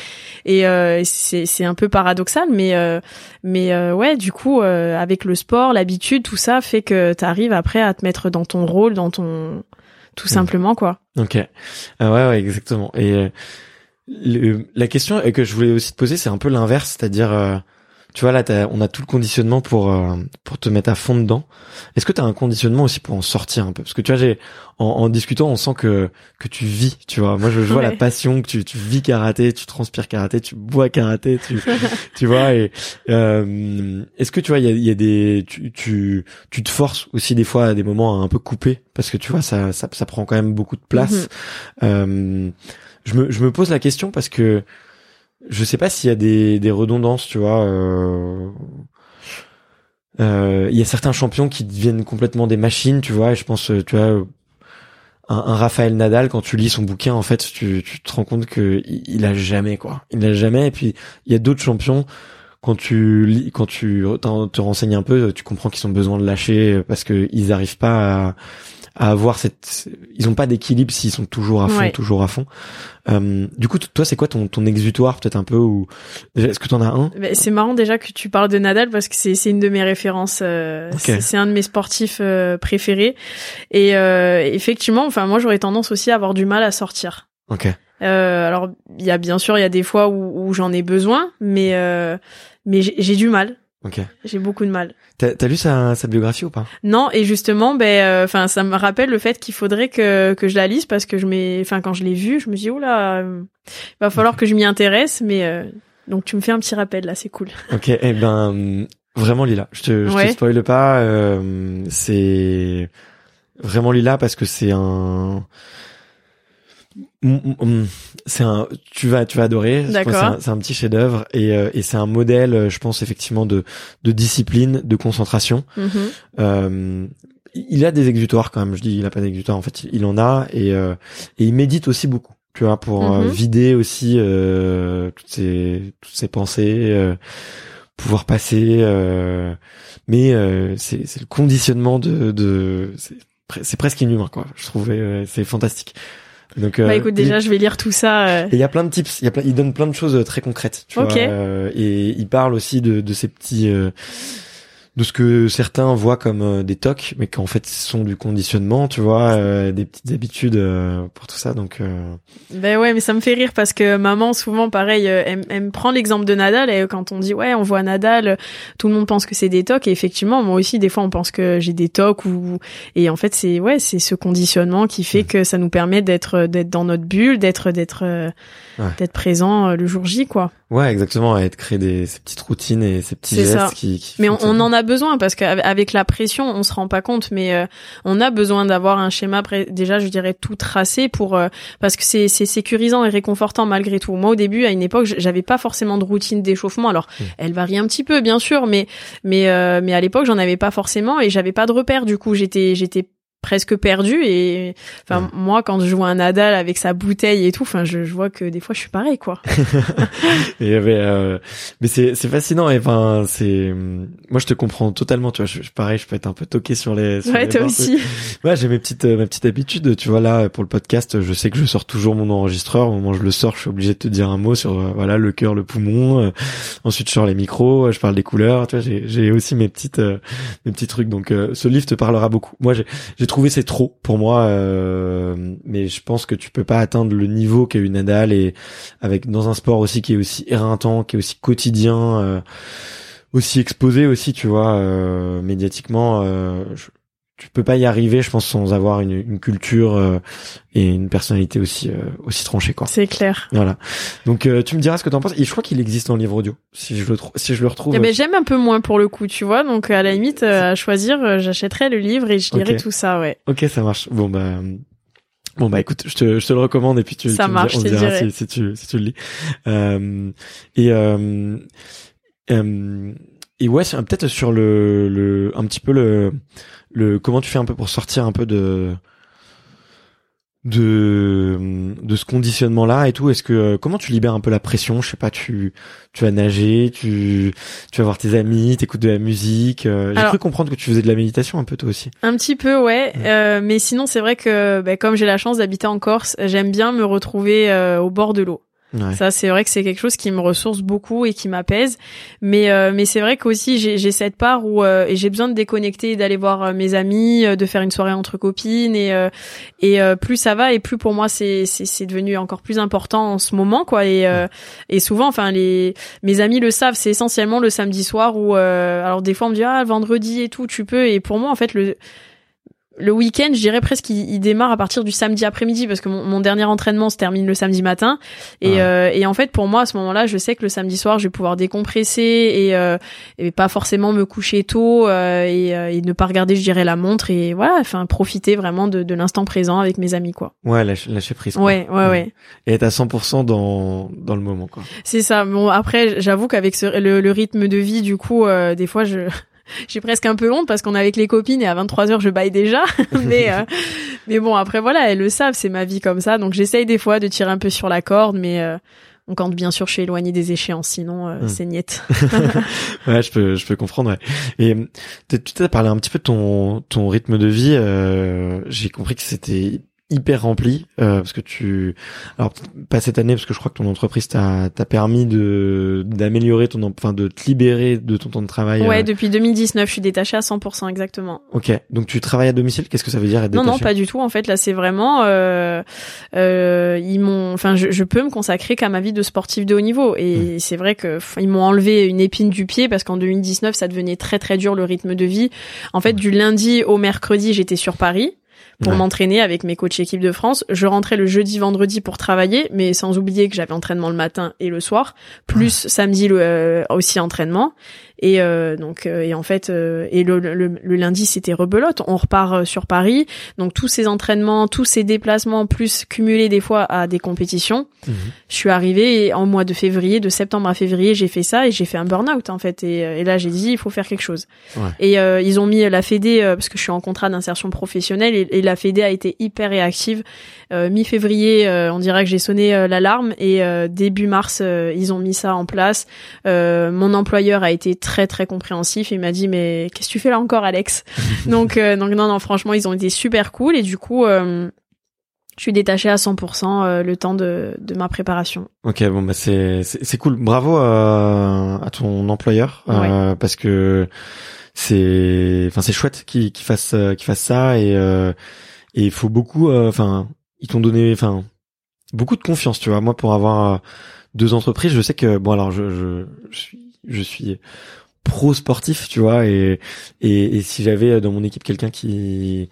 et euh, c'est c'est un peu paradoxal, mais euh, mais ouais, du coup, avec le sport, l'habitude, tout ça fait que tu arrives après à te mettre dans ton rôle, dans ton tout hmm. simplement, quoi.
Ok, ouais, ouais, exactement. Et la question que je voulais aussi te poser, c'est un peu l'inverse, c'est-à-dire tu vois là on a tout le conditionnement pour euh, pour te mettre à fond dedans. Est-ce que tu as un conditionnement aussi pour en sortir un peu? Parce que tu vois j'ai en, en, discutant on sent que que tu vis tu vois. Moi je, vois la passion que tu tu vis karaté tu transpires karaté tu bois karaté tu tu vois. Et euh, est-ce que tu vois il y a, y a des tu, tu tu te forces aussi des fois à des moments à un peu couper? Parce que tu vois ça ça, ça prend quand même beaucoup de place. Mm-hmm. euh, je me je me pose la question parce que je sais pas s'il y a des, des redondances, tu vois. Euh, euh, il y a certains champions qui deviennent complètement des machines, tu vois. Et je pense, tu vois, un, un, Raphaël Nadal, quand tu lis son bouquin, en fait, tu, tu te rends compte que il, a jamais quoi. Il a jamais. Et puis il y a d'autres champions. Quand tu quand tu te renseignes un peu, tu comprends qu'ils ont besoin de lâcher parce que ils pas à à avoir cette ils ont pas d'équilibre s'ils sont toujours à fond toujours à fond. Euh, du coup toi c'est quoi ton ton exutoire peut-être un peu ou est-ce que tu en as un?
C'est marrant déjà que tu parles de Nadal parce que c'est c'est une de mes références euh, c'est un de mes sportifs euh, préférés. Et euh, effectivement enfin moi j'aurais tendance aussi à avoir du mal à sortir.
Ok.
Alors il y a bien sûr il y a des fois où, où j'en ai besoin mais mais j'ai du mal
Ok.
J'ai beaucoup de mal.
T'as as lu sa, sa biographie ou pas?
Non, et justement, ben, euh, enfin, ça me rappelle le fait qu'il faudrait que que je la lise parce que je m'ai, enfin, quand je l'ai vue, je me dis oh là, il va falloir que je m'y intéresse, mais euh, donc tu me fais un petit rappel là, c'est cool.
Ok, eh ben vraiment Lila, je te, je te spoile pas, euh, c'est vraiment Lila parce que c'est un Mm, mm, mm. C'est un tu vas tu vas adorer. C'est un, un, petit chef d'œuvre et, euh, et c'est un modèle euh, je pense effectivement de de discipline de concentration. Mm-hmm. euh, il a des exutoires quand même. Je dis il a pas d'exutoire en fait il en a et et il médite aussi beaucoup tu vois pour mm-hmm. vider aussi toutes ses toutes ses pensées pouvoir passer mais c'est c'est le conditionnement de de c'est presque inhumain quoi. Je trouvais c'est fantastique
donc, bah écoute, déjà, je vais lire tout ça.
Euh. Il y a plein de tips. Il y a plein, il donne plein de choses euh, très concrètes. Tu vois, euh, et il parle aussi de, de ces petits de ce que certains voient comme euh, des tocs, mais qu'en fait sont du conditionnement, tu vois, euh, des petites habitudes euh, pour tout ça. Donc.
Ben ouais, mais ça me fait rire parce que maman souvent pareil, elle, me prend l'exemple de Nadal et quand on dit ouais, on voit Nadal, tout le monde pense que c'est des tocs et effectivement moi aussi des fois on pense que j'ai des tocs ou et en fait c'est ouais c'est ce conditionnement qui fait mmh. que ça nous permet d'être d'être dans notre bulle, d'être d'être d'être présent le jour J quoi.
Ouais, exactement, et de créer des ces petites routines et ces petits gestes qui, qui,
Mais on, on, en a besoin parce qu'avec la pression, on se rend pas compte, mais euh, on a besoin d'avoir un schéma déjà, je dirais tout tracé pour euh, parce que c'est c'est sécurisant et réconfortant malgré tout. Moi, au début, à une époque, j'avais pas forcément de routine d'échauffement. Alors, mmh. elle varie un petit peu, bien sûr, mais mais euh, mais à l'époque, j'en avais pas forcément et j'avais pas de repère. Du coup, j'étais j'étais presque perdu et enfin
Ouais.
moi quand je vois un Nadal avec sa bouteille et tout enfin je, je vois que des fois je suis pareil quoi
Et mais, euh, mais c'est c'est fascinant et enfin c'est moi je te comprends totalement tu vois je, je- pareil je peux être un peu toqué sur les sur
ouais
les
toi
bords.
aussi
Ouais, j'ai mes petites euh, ma petite habitude, tu vois là pour le podcast, je sais que je sors toujours mon enregistreur, au moment où je le sors, je suis obligé de te dire un mot sur euh, voilà le cœur, le poumon. euh, ensuite je sors les micros, je parle des couleurs, tu vois, j'ai j'ai aussi mes petites mes petits trucs. Donc ce livre te parlera beaucoup. Moi j'ai trouvé c'est trop pour moi euh, mais je pense que tu peux pas atteindre le niveau qu'a eu Nadal et avec dans un sport aussi qui est aussi éreintant, qui est aussi quotidien euh, aussi exposé aussi, tu vois, euh, médiatiquement tu peux pas y arriver, je pense, sans avoir une, une culture euh, et une personnalité aussi euh, aussi tranchée, quoi.
c'est clair
Voilà. Donc euh, tu me diras ce que t'en penses. Et je crois qu'il existe en livre audio. Si je le trouve, si je le retrouve.
Eh ben, j'aime un peu moins pour le coup tu vois donc à la limite euh, à choisir euh, j'achèterais le livre et je lirai tout ça ouais
Ok, ça marche. Bon bah. Bon bah écoute, je te, je te le recommande et puis tu,
Ça
tu me
marche,
diras- on
te
dira si, si tu si tu le lis. Euh, et euh, euh, et ouais, peut-être sur le le un petit peu le le comment tu fais un peu pour sortir un peu de de de ce conditionnement là et tout? Est-ce que comment tu libères un peu la pression? Je sais pas tu tu vas nager tu tu vas voir tes amis t'écoutes de la musique euh, j'ai
Alors-
cru comprendre que tu faisais de la méditation un peu toi aussi
Un petit peu, ouais. Euh, mais sinon, c'est vrai que bah, comme j'ai la chance d'habiter en Corse, j'aime bien me retrouver euh, au bord de l'eau.
Ouais.
Ça, c'est vrai que c'est quelque chose qui me ressource beaucoup et qui m'apaise. Mais euh, mais c'est vrai qu'aussi j'ai j'ai cette part où euh, et j'ai besoin de déconnecter, d'aller voir euh, mes amis, euh, de faire une soirée entre copines et euh, et euh, plus ça va et plus pour moi c'est c'est c'est devenu encore plus important en ce moment quoi. Et euh, et souvent, enfin les mes amis le savent, c'est essentiellement le samedi soir où euh, alors des fois on me dit ah le vendredi et tout tu peux et pour moi en fait le le week-end, je dirais presque, il, il démarre à partir du samedi après-midi parce que mon, mon dernier entraînement se termine le samedi matin. Et, euh, et en fait, pour moi, à ce moment-là, je sais que le samedi soir, je vais pouvoir décompresser et, euh, et pas forcément me coucher tôt euh, et, euh, et ne pas regarder, je dirais, la montre et voilà, enfin profiter vraiment de, de l'instant présent avec mes amis, quoi.
Ouais, lâcher, lâcher prise. quoi.
Ouais, ouais, ouais.
Et être à 100% dans, dans le moment, quoi.
C'est ça. Bon, après, j'avoue qu'avec le, le rythme de vie, du coup, euh, des fois, je j'ai presque un peu honte parce qu'on est avec les copines et à 23 heures, je baille déjà. mais euh, mais bon, après voilà, elles le savent, c'est ma vie comme ça. Donc j'essaye des fois de tirer un peu sur la corde, mais euh, on compte bien sûr, je suis éloignée des échéances, sinon euh,
Hmm.
c'est niette.
Ouais, je peux, je peux comprendre, ouais. Et tu t'as parlé un petit peu de ton, ton rythme de vie, euh, j'ai compris que c'était hyper rempli, euh, parce que tu, alors, pas cette année, parce que je crois que ton entreprise t'a, t'a permis de, d'améliorer ton, enfin, de te libérer de ton temps de travail.
ouais,
euh,
depuis 2019, je suis détachée à 100% exactement.
Ok. Donc tu travailles à domicile, qu'est-ce que ça veut dire être
Non, non, pas du tout. En fait, là, c'est vraiment, euh, euh, ils m'ont, enfin, je, je peux me consacrer qu'à ma vie de sportif de haut niveau. Et c'est vrai que ils m'ont enlevé une épine du pied parce qu'en 2019, ça devenait très très dur le rythme de vie. En fait, du lundi au mercredi, j'étais sur Paris pour
Ouais.
m'entraîner avec mes coachs équipe de France. Je rentrais le jeudi, vendredi pour travailler, mais sans oublier que j'avais entraînement le matin et le soir, plus samedi le, euh, aussi entraînement. Et euh, donc euh, et en fait euh, et le, le, le lundi c'était rebelote. On repart euh, sur Paris, donc tous ces entraînements, tous ces déplacements, plus cumulés des fois à des compétitions.
Mhm.
Je suis arrivée et en mois de février, de septembre à février, j'ai fait ça et j'ai fait un burn-out en fait. Et, et là j'ai dit il faut faire quelque chose.
Ouais.
Et euh, ils ont mis la Fédé parce que je suis en contrat d'insertion professionnelle et, et la Fédé a été hyper réactive. Euh, Mi-février, euh, on dirait que j'ai sonné euh, l'alarme et euh, début mars euh, ils ont mis ça en place. Euh, mon employeur a été très très compréhensif. Il m'a dit mais qu'est-ce que tu fais là encore Alex? Donc euh, donc non non franchement ils ont été super cool et du coup euh, je suis détachée à 100% euh, le temps de, de ma préparation.
Ok, bon bah c'est c'est cool. Bravo à, à ton employeur euh, parce que c'est enfin c'est chouette qu'il qu'il fasse qu'il fasse ça et euh, et il faut beaucoup euh, enfin ils t'ont donné enfin beaucoup de confiance, tu vois. Moi pour avoir euh, deux entreprises, je sais que bon alors je je, je suis je suis pro sportif, tu vois et et, et si j'avais dans mon équipe quelqu'un qui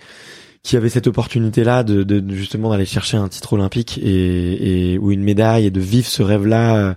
qui avait cette opportunité là de, de, justement d'aller chercher un titre olympique et, et ou une médaille et de vivre ce rêve là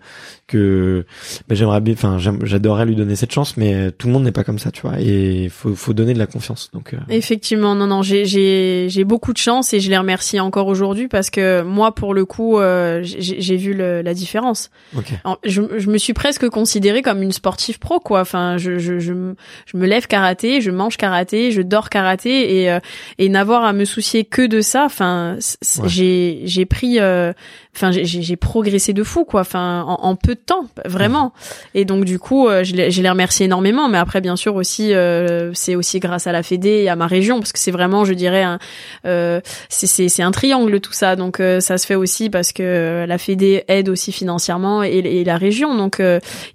que ben, j'aimerais bien enfin j'adorerais lui donner cette chance mais tout le monde n'est pas comme ça tu vois et faut faut donner de la confiance donc euh,
Effectivement, non, non, j'ai j'ai j'ai beaucoup de chance et je les remercie encore aujourd'hui parce que moi, pour le coup, euh, j'ai vu le- la différence.
ok
En- Je, je me suis presque considérée comme une sportive pro, quoi. Enfin, je je je, me- je me lève karaté, je mange karaté, je dors karaté et euh, et n'avoir avoir à me soucier que de ça, enfin, j'ai j'ai pris, euh, enfin, j'ai progressé de fou, quoi. Enfin, en, peu de temps, vraiment. Et donc du coup, euh, je les, remercie énormément. Mais après, bien sûr aussi, euh, c'est aussi grâce à la Fédé et à ma région, parce que c'est vraiment, je dirais, un, c'est c'est un triangle tout ça. Donc ça se fait aussi parce que la Fédé aide aussi financièrement et, et la région. Donc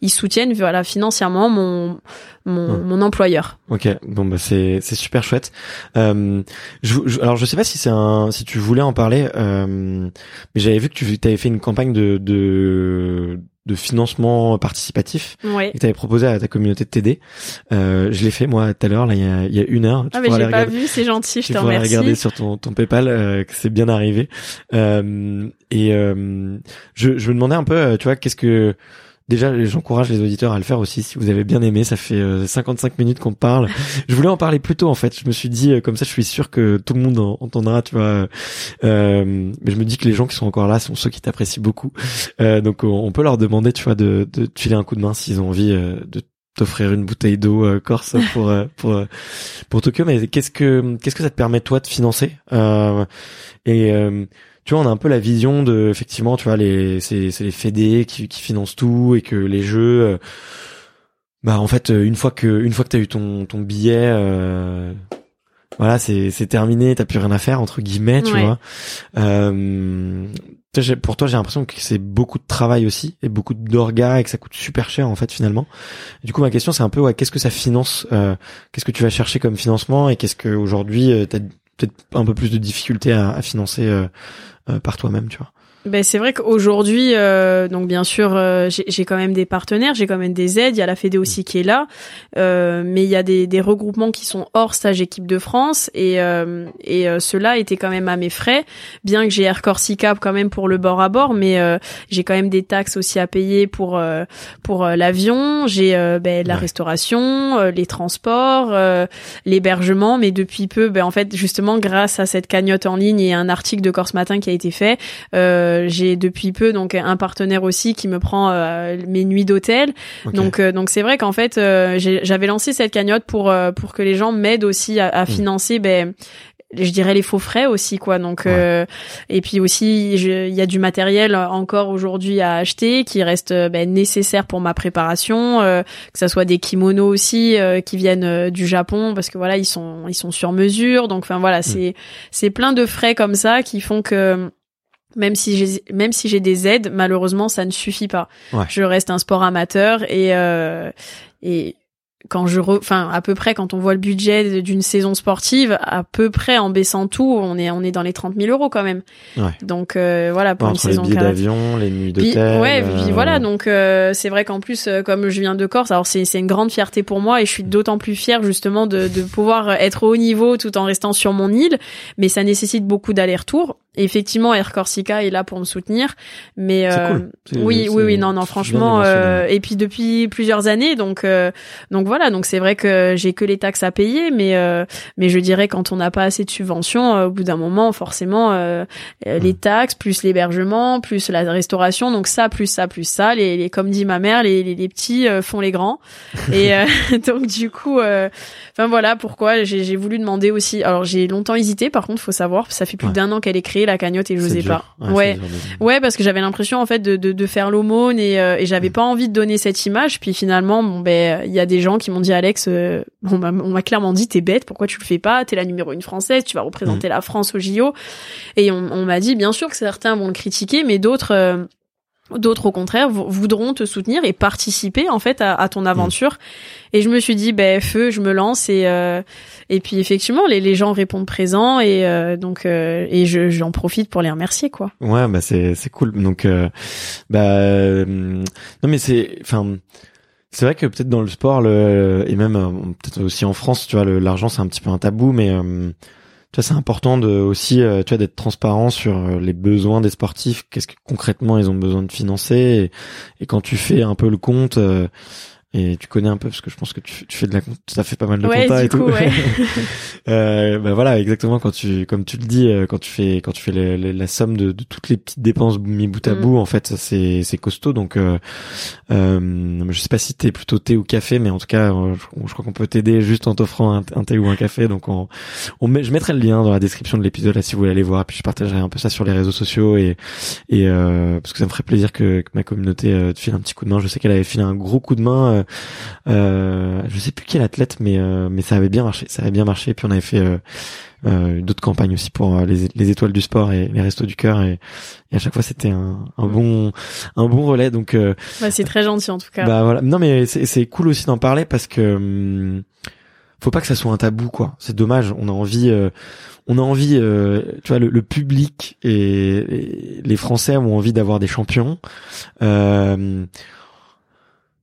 ils soutiennent, voilà, financièrement mon mon, mon employeur.
Ok, bon bah c'est c'est super chouette. Euh, je, alors je sais pas si c'est un si tu voulais en parler, euh, mais j'avais vu que tu avais fait une campagne de de de financement participatif
ouais.
et que tu avais proposé à ta communauté de t'aider. Euh, je l'ai fait moi tout à l'heure, là il y a, il y a une heure.
ah mais j'ai pas vu, c'est gentil, je te remercie.
regarder sur ton, ton PayPal euh, que c'est bien arrivé. Euh, et euh, je, je me demandais un peu, tu vois, qu'est-ce que Déjà, j'encourage les auditeurs à le faire aussi si vous avez bien aimé. Ça fait 55 euh, minutes qu'on parle. je voulais en parler plus tôt en fait. Je me suis dit euh, comme ça, je suis sûr que tout le monde entendra, tu vois. Euh, mais je me dis que les gens qui sont encore là sont ceux qui t'apprécient beaucoup. donc on peut leur demander, tu vois, de, de te filer un coup de main s'ils ont envie de t'offrir une bouteille d'eau corse pour pour pour Tokyo. Mais qu'est-ce que qu'est-ce que ça te permet toi de financer? Et tu vois, on a un peu la vision de, effectivement, tu vois, les, c'est, c'est les fédés qui, qui financent tout et que les jeux, euh, bah, en fait, une fois que, une fois que t'as eu ton, ton billet, euh, voilà, c'est, c'est terminé, t'as plus rien à faire, entre guillemets, tu vois. Euh, pour toi, j'ai l'impression que c'est beaucoup de travail aussi et beaucoup d'orgas et que ça coûte super cher en fait finalement. du coup, ma question c'est un peu ouais, qu'est-ce que ça finance euh, Qu'est-ce que tu vas chercher comme financement et qu'est-ce que aujourd'hui euh, t'as peut-être un peu plus de difficulté à, à financer euh, euh, par toi-même, tu vois.
Ben c'est vrai qu'aujourd'hui, euh, donc bien sûr, euh, j'ai quand même des partenaires, j'ai quand même des aides. Il y a la Fédé aussi qui est là, euh, mais il y a des, des, regroupements qui sont hors stage équipe de France. Et euh, et euh, cela était quand même à mes frais, bien que j'ai Air Corsica quand même pour le bord à bord, mais j'ai quand même des taxes aussi à payer pour pour l'avion, j'ai ben, la restauration, les transports, l'hébergement, mais depuis peu, ben en fait justement grâce à cette cagnotte en ligne et un article de Corse Matin qui a été fait. Euh, j'ai depuis peu donc un partenaire aussi qui me prend euh, mes nuits d'hôtel. Donc euh, donc c'est vrai qu'en fait j'avais lancé cette cagnotte pour pour que les gens m'aident aussi à, hmm. financer ben je dirais les faux frais aussi quoi donc et puis aussi il y a du matériel encore aujourd'hui à acheter qui reste ben, nécessaire pour ma préparation que ça soit des kimonos aussi qui viennent du Japon parce que voilà ils sont ils sont sur mesure donc enfin voilà hmm. c'est c'est plein de frais comme ça qui font que même si j'ai même si j'ai des aides, malheureusement ça ne suffit pas. Je reste un sport amateur et euh, et quand je enfin à peu près quand on voit le budget d'une saison sportive à peu près en baissant tout on est on est dans les 30 000 euros quand même.
Ouais.
donc euh, voilà pour
une
saison
les billets d'avion les nuits d'hôtel
ouais puis euh, voilà donc euh, c'est vrai qu'en plus comme je viens de Corse alors c'est c'est une grande fierté pour moi et je suis d'autant plus fière justement de de pouvoir être au haut niveau tout en restant sur mon île mais ça nécessite beaucoup d'aller-retour effectivement Air Corsica est là pour me soutenir mais
cool.
oui oui oui non non franchement et puis depuis plusieurs années donc donc voilà donc c'est vrai que j'ai que les taxes à payer, mais euh, mais je dirais quand on n'a pas assez de subventions, euh, au bout d'un moment, forcément, euh, les taxes plus l'hébergement, plus la restauration, donc ça plus ça plus ça, les, les comme dit ma mère, les, les, petits font les grands, et donc du coup, enfin voilà pourquoi j'ai voulu demander aussi. Alors j'ai longtemps hésité, par contre, faut savoir, ça fait plus d'un an qu'elle est créée la cagnotte et je n'osais pas. Ouais, ouais, parce que j'avais l'impression en fait de, de, de faire l'aumône et, et j'avais mm. pas envie de donner cette image. Puis finalement, bon ben il y a des gens qui m'ont dit Alex, euh, on m'a clairement dit t'es bête, pourquoi tu le fais pas? T'es la numéro une française, tu vas représenter mm. la France au JO. Et on, m'a dit bien sûr que certains vont le critiquer, mais d'autres euh, d'autres au contraire voudront te soutenir et participer en fait à, ton mm. aventure et je me suis dit ben feu je me lance et euh, et puis effectivement les, gens répondent présents et donc et je j'en profite pour les remercier quoi
ouais bah c'est c'est cool donc bah non mais c'est enfin c'est vrai que peut-être dans le sport, le, et même euh, peut-être aussi en France, tu vois, l'argent c'est un petit peu un tabou, mais euh, tu vois, c'est important de aussi, euh, tu vois, d'être transparent sur les besoins des sportifs. Qu'est-ce que concrètement ils ont besoin de financer et, quand tu fais un peu le compte. Et tu connais un peu parce que je pense que tu, tu fais de la ça fait pas mal de
ouais,
et
coup,
tout.
Ouais.
euh, bah voilà, exactement quand tu comme tu le dis euh, quand tu fais quand tu fais la somme de, de, toutes les petites dépenses mis bout à mm. bout en fait c'est c'est costaud donc euh, euh, je sais pas si t'es plutôt thé ou café mais en tout cas euh, je, crois qu'on peut t'aider juste en t'offrant un, un, thé ou un café donc on, on met, je mettrai le lien dans la description de l'épisode là si vous voulez aller voir puis je partagerai un peu ça sur les réseaux sociaux et et euh, parce que ça me ferait plaisir que, que ma communauté te file un petit coup de main je sais qu'elle avait filé un gros coup de main euh, euh, je sais plus quel athlète, mais euh, mais ça avait bien marché, ça avait bien marché. Puis on avait fait euh, euh d'autres campagnes aussi pour les, les, étoiles du sport et les restos du cœur, et, et à chaque fois c'était un, un bon un bon relais. Donc
bah, c'est très gentil en tout cas.
Bah voilà, non mais c'est cool aussi d'en parler parce que hum, faut pas que ça soit un tabou quoi. C'est dommage, on a envie on a envie, tu vois, le, public et, les Français ont envie d'avoir des champions. Euh,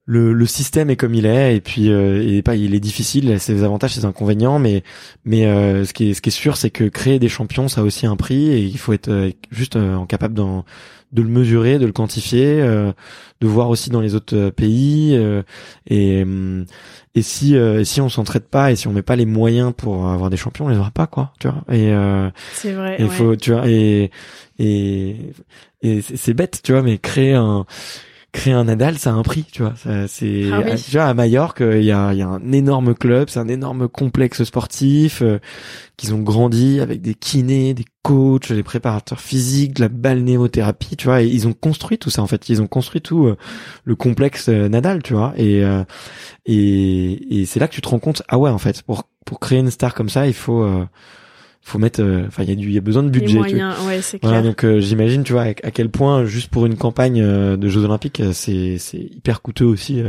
le, le système est comme il est et puis euh, et pas il est difficile ses avantages ses inconvénients mais mais euh, ce qui est ce qui est sûr c'est que créer des champions ça a aussi un prix et il faut être euh, juste en capable de le mesurer de le quantifier de voir aussi dans les autres pays et et si si on s'entraide pas et si on met pas les moyens pour avoir des champions on les aura pas quoi tu vois et
c'est vrai
il faut tu vois et et et c'est bête tu vois mais créer un créer un Nadal, ça a un prix, tu vois. C'est
ah
tu vois à Majorque, il y a, y a un énorme club, c'est un énorme complexe sportif euh, qu'ils ont grandi avec des kinés, des coachs, des préparateurs physiques, de la balnéothérapie, tu vois. Et ils ont construit tout ça en fait. Ils ont construit tout euh, le complexe euh, Nadal, tu vois. Et et, et c'est là que tu te rends compte, ah ouais, en fait, pour pour créer une star comme ça, il faut faut mettre euh, enfin il y a du il y a besoin de budget
moyens, ouais, c'est clair.
Voilà, donc euh, j'imagine tu vois à, quel point juste pour une campagne euh, de Jeux olympiques c'est c'est hyper coûteux aussi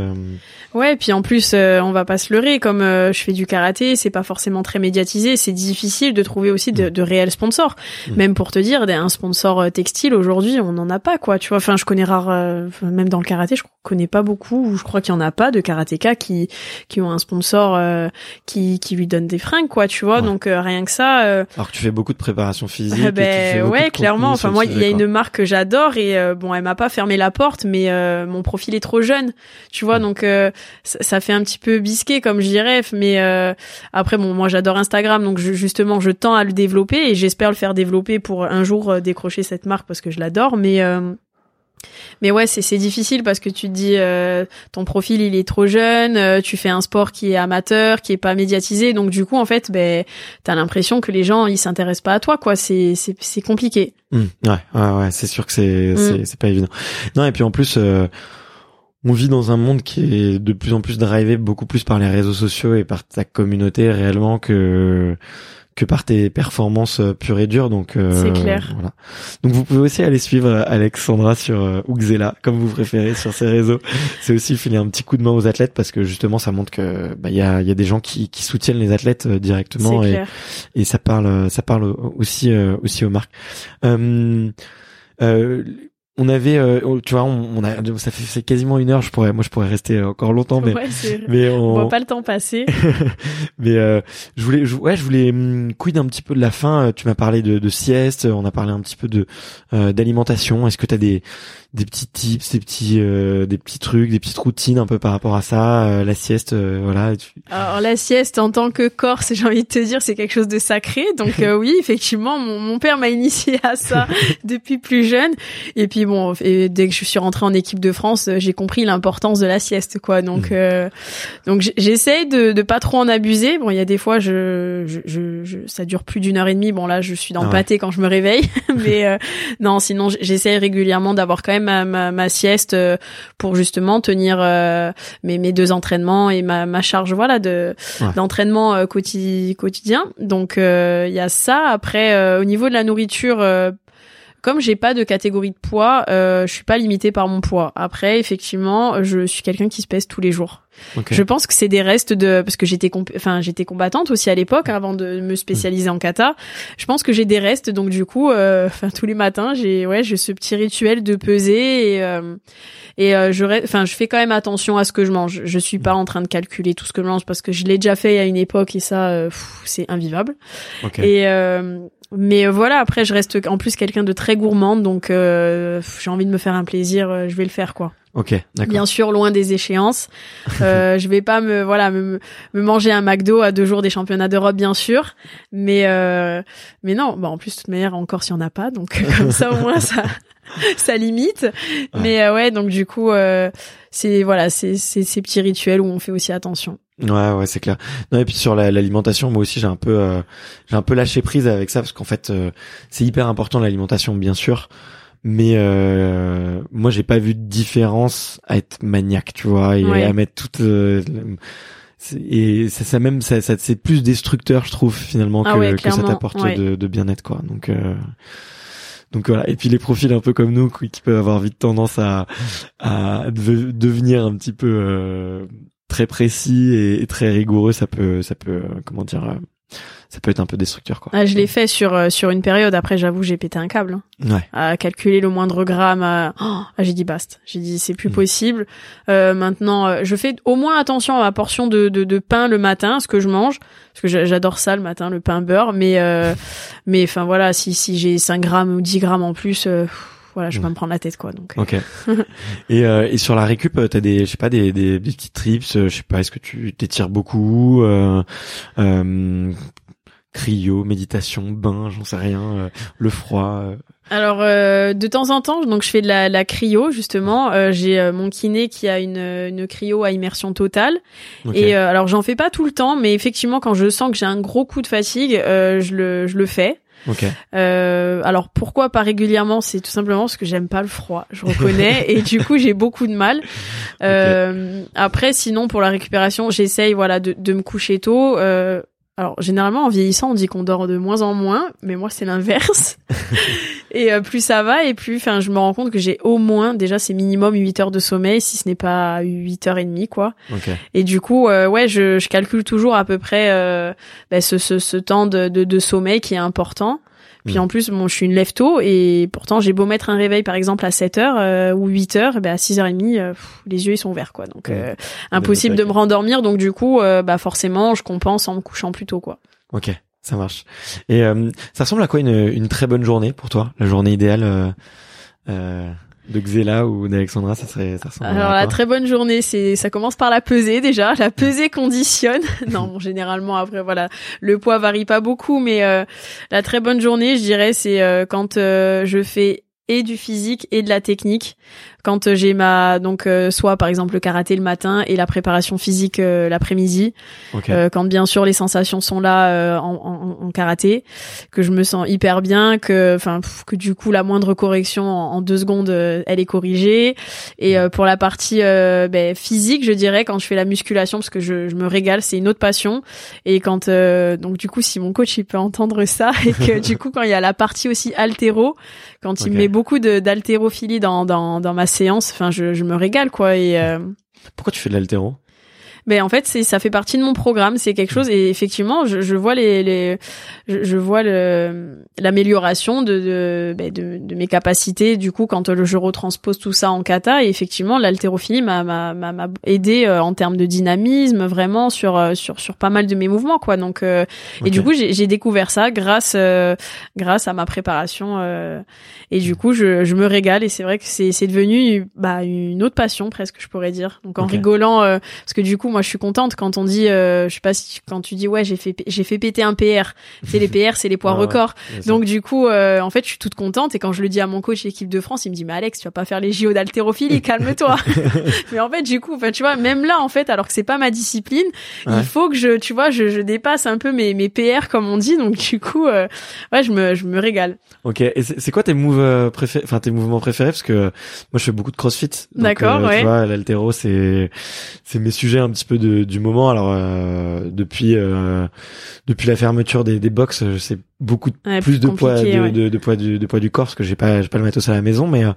ouais puis en plus on va pas se leurrer comme je fais du karaté c'est pas forcément très médiatisé c'est difficile de trouver aussi de, mm. de réels sponsors mm. même pour te dire un sponsor textile aujourd'hui on n'en a pas quoi tu vois enfin je connais rare même dans le karaté je connais pas beaucoup ou je crois qu'il y en a pas de karatéka qui qui ont un sponsor qui qui lui donne des fringues quoi tu vois donc rien que ça
alors que tu fais beaucoup de préparation physique.
ben ouais, clairement. Enfin moi, il y a une marque que j'adore et euh, bon, elle m'a pas fermé la porte, mais euh, mon profil est trop jeune, tu vois. Donc euh, ça, fait un petit peu bisqué comme je dirais. Mais après, bon, moi j'adore Instagram, donc justement, je tends à le développer et j'espère le faire développer pour un jour décrocher cette marque parce que je l'adore. Mais mais ouais, c'est difficile parce que tu te dis euh, ton profil il est trop jeune, euh, tu fais un sport qui est amateur, qui est pas médiatisé, donc du coup en fait, ben t'as l'impression que les gens ils s'intéressent pas à toi quoi. C'est c'est compliqué.
Mmh, ouais ouais ouais, c'est sûr que c'est mmh. c'est pas évident. Non et puis en plus. Euh, on vit dans un monde qui est de plus en plus drivé beaucoup plus par les réseaux sociaux et par ta communauté réellement que que par tes performances euh, pures et dures. Donc
euh, c'est clair.
Voilà. Donc vous pouvez aussi aller suivre euh, Alexandra sur euh, Uxela, comme vous préférez, sur ses réseaux. C'est aussi filer un petit coup de main aux athlètes parce que justement ça montre que bah il y a y a des gens qui qui soutiennent les athlètes directement et et ça parle ça parle aussi aussi aux marques. Euh, on avait euh, oh, tu vois on, on a ça fait c'est quasiment une heure je pourrais moi je pourrais rester encore longtemps mais
mais on... on voit pas le temps passer
mais euh, je voulais je, ouais je voulais hum, quid un petit peu de la fin tu m'as parlé de, de, sieste on a parlé un petit peu de euh, d'alimentation est-ce que tu as des des petits tips, des petits, euh, des petits trucs, des petites routines un peu par rapport à ça, euh, la sieste, euh, voilà.
Alors la sieste en tant que Corse, j'ai envie de te dire, c'est quelque chose de sacré. Donc oui, effectivement, mon, mon père m'a initié à ça depuis plus jeune. Et puis bon, et dès que je suis rentrée en équipe de France, j'ai compris l'importance de la sieste, quoi. Donc mmh. donc j'essaye de, de pas trop en abuser. Bon, il y a des fois, je, je, je, ça dure plus d'une heure et demie. Bon là, je suis dans le ah pâté quand je me réveille, mais non, sinon j'essaye régulièrement d'avoir quand même ma, ma, ma sieste euh, pour justement tenir euh, mes, mes deux entraînements et ma, ma charge voilà de d'entraînement euh, quotidien. Donc il y a ça. Après au niveau de la nourriture comme j'ai pas de catégorie de poids, euh, je suis pas limitée par mon poids. Après, effectivement, je suis quelqu'un qui se pèse tous les jours. Je pense que c'est des restes de parce que j'étais enfin j'étais combattante aussi à l'époque avant de me spécialiser en kata. Je pense que j'ai des restes donc du coup euh, enfin tous les matins, j'ai ouais, j'ai ce petit rituel de peser et euh, et euh, je enfin je fais quand même attention à ce que je mange. Je suis pas en train de calculer tout ce que je mange parce que je l'ai déjà fait à une époque et ça c'est invivable. Et Mais euh, voilà, après, je reste en plus quelqu'un de très gourmande, donc euh, j'ai envie de me faire un plaisir, euh, je vais le faire, quoi.
Ok, d'accord.
Bien sûr, loin des échéances. Euh, je vais pas me voilà me, me manger un McDo à deux jours des championnats d'Europe, bien sûr. Mais euh, mais non, bah en plus de toute manière encore si on n'a pas, donc comme ça au moins ça ça limite. Mais euh, ouais, donc du coup euh, c'est voilà c'est c'est ces petits rituels où on fait aussi attention.
Ouais, ouais, c'est clair. Non, et puis sur la- l'alimentation, moi aussi, j'ai un peu, euh, j'ai un peu lâché prise avec ça parce qu'en fait, euh, c'est hyper important l'alimentation, bien sûr. Mais euh, moi, j'ai pas vu de différence à être maniaque, tu vois, et
Ouais.
à mettre toute. euh, et ça, ça même, ça, ça c'est plus destructeur, je trouve, finalement,
Ah
que,
ouais,
que ça t'apporte
ouais.
de, de bien-être, quoi. Donc. Euh, donc voilà. Et puis les profils un peu comme nous, qui peuvent avoir vite tendance à, à deve- devenir un petit peu euh, très précis et, et très rigoureux, ça peut, ça peut, euh, comment dire, euh, ça peut être un peu destructeur, quoi.
Ah, je l'ai fait sur euh, sur une période. Après, j'avoue, j'ai pété un câble. hein.
Ouais.
à calculer le moindre gramme. à- Oh, ah, j'ai dit basta. J'ai dit c'est plus
Mm.
possible. Euh, maintenant, je fais au moins attention à ma portion de, de, de pain le matin, ce que je mange, parce que j'a- j'adore ça le matin, le pain beurre. Mais euh, mais enfin voilà, si si j'ai 5 grammes ou 10 grammes en plus, euh, voilà, je vais
Mm.
pas me prendre la tête quoi. Donc euh,
Ok. et, euh, et sur la récup, euh, t'as des, je sais pas, des, des, des petits trips. euh, Je sais pas, est-ce que tu t'étires beaucoup euh, euh, Cryo, méditation, bain, j'en sais rien. euh, le froid.
Alors euh, de temps en temps, donc je fais de la, la cryo justement. Euh, j'ai euh, mon kiné qui a une, une cryo à immersion totale.
ok.
Et euh, alors j'en fais pas tout le temps, mais effectivement quand je sens que j'ai un gros coup de fatigue, euh, je le je le fais.
Ok.
Euh, alors pourquoi pas régulièrement? C'est tout simplement parce que j'aime pas le froid, je reconnais, et du coup j'ai beaucoup de mal. Euh, Après, sinon pour la récupération, j'essaye voilà de, de me coucher tôt. Euh, alors généralement en vieillissant, on dit qu'on dort de moins en moins, mais moi c'est l'inverse. et euh, plus ça va, et plus, enfin, je me rends compte que j'ai au moins déjà c'est minimum 8 heures de sommeil, si ce n'est pas 8 heures et demie quoi.
Ok.
Et du coup, euh, ouais, je, je calcule toujours à peu près euh, ben, ce, ce, ce temps de, de, de sommeil qui est important. Puis
Mm.
en plus, bon, je suis une lève tôt et pourtant j'ai beau mettre un réveil par exemple à 7 heures euh, ou 8 heures, ben à 6h30, euh, pff, les yeux ils sont ouverts quoi. Donc
Mm.
euh, impossible de me rendormir. Donc du coup, euh, bah forcément, je compense en me couchant plus tôt quoi.
Ok. Ça marche. Et euh, ça ressemble à quoi une, une très bonne journée pour toi? La journée idéale euh, euh, de Xela ou d'Alexandra, ça serait, ça ressemble
Alors
à
la très bonne journée, c'est ça commence par la pesée déjà. La pesée conditionne. non, bon, généralement après voilà, le poids varie pas beaucoup, mais euh, la très bonne journée, je dirais, c'est euh, quand euh, je fais et du physique et de la technique. Quand euh, j'ai ma donc euh, soit par exemple le karaté le matin et la préparation physique euh, l'après-midi.
Ok.
Euh, quand bien sûr les sensations sont là euh, en, en, en karaté, que je me sens hyper bien, que enfin que du coup la moindre correction en, en deux secondes elle est corrigée. Et euh, pour la partie euh, ben, physique, je dirais quand je fais la musculation parce que je, je me régale, c'est une autre passion. Et quand euh, donc du coup si mon coach il peut entendre ça et que du coup quand il y a la partie aussi altéro, quand il met beaucoup d'haltérophilie dans, dans dans ma séance, enfin je, me régale quoi euh,
Pourquoi tu fais de l'altéro
mais en fait, c'est ça fait partie de mon programme. C'est quelque chose et effectivement, je, je vois les, les je, je vois le l'amélioration de de, ben, de de mes capacités. Du coup, quand euh, je retranspose tout ça en kata, et effectivement, l'haltérophilie m'a m'a m'a aidé euh, en termes de dynamisme, vraiment sur euh, sur sur pas mal de mes mouvements, quoi. Donc euh, et du coup, j'ai découvert ça grâce euh, grâce à ma préparation. euh, et du coup, je je me régale et c'est vrai que c'est c'est devenu bah une autre passion presque, je pourrais dire. Donc en
Ok.
rigolant, parce que du coup, moi, je suis contente quand on dit, euh, je sais pas si quand tu dis ouais, j'ai fait j'ai fait péter un PR. C'est les PR, c'est les poids
ouais.
records. Donc du coup, euh, en fait, je suis toute contente et quand je le dis à mon coach équipe de France, il me dit mais Alex, tu vas pas faire les JO d'haltérophilie, calme-toi. mais en fait, du coup, enfin, tu vois, même là, en fait, alors que c'est pas ma discipline,
Ouais.
il faut que je, tu vois, je, je dépasse un peu mes mes PR comme on dit. Donc du coup, euh, ouais, je me je me régale.
Ok. Et c'est quoi tes moves préférés, enfin tes mouvements préférés? Parce que moi, je fais beaucoup de CrossFit.
D'accord, ouais.
Tu vois, l'altéro, c'est c'est mes sujets un petit peu de, du moment. Alors euh, depuis euh, depuis la fermeture des, des box, je sais beaucoup de-
Ouais,
plus de poids de,
ouais.
de, de poids du de poids du corps parce que j'ai pas j'ai pas le matos à la maison. Mais euh,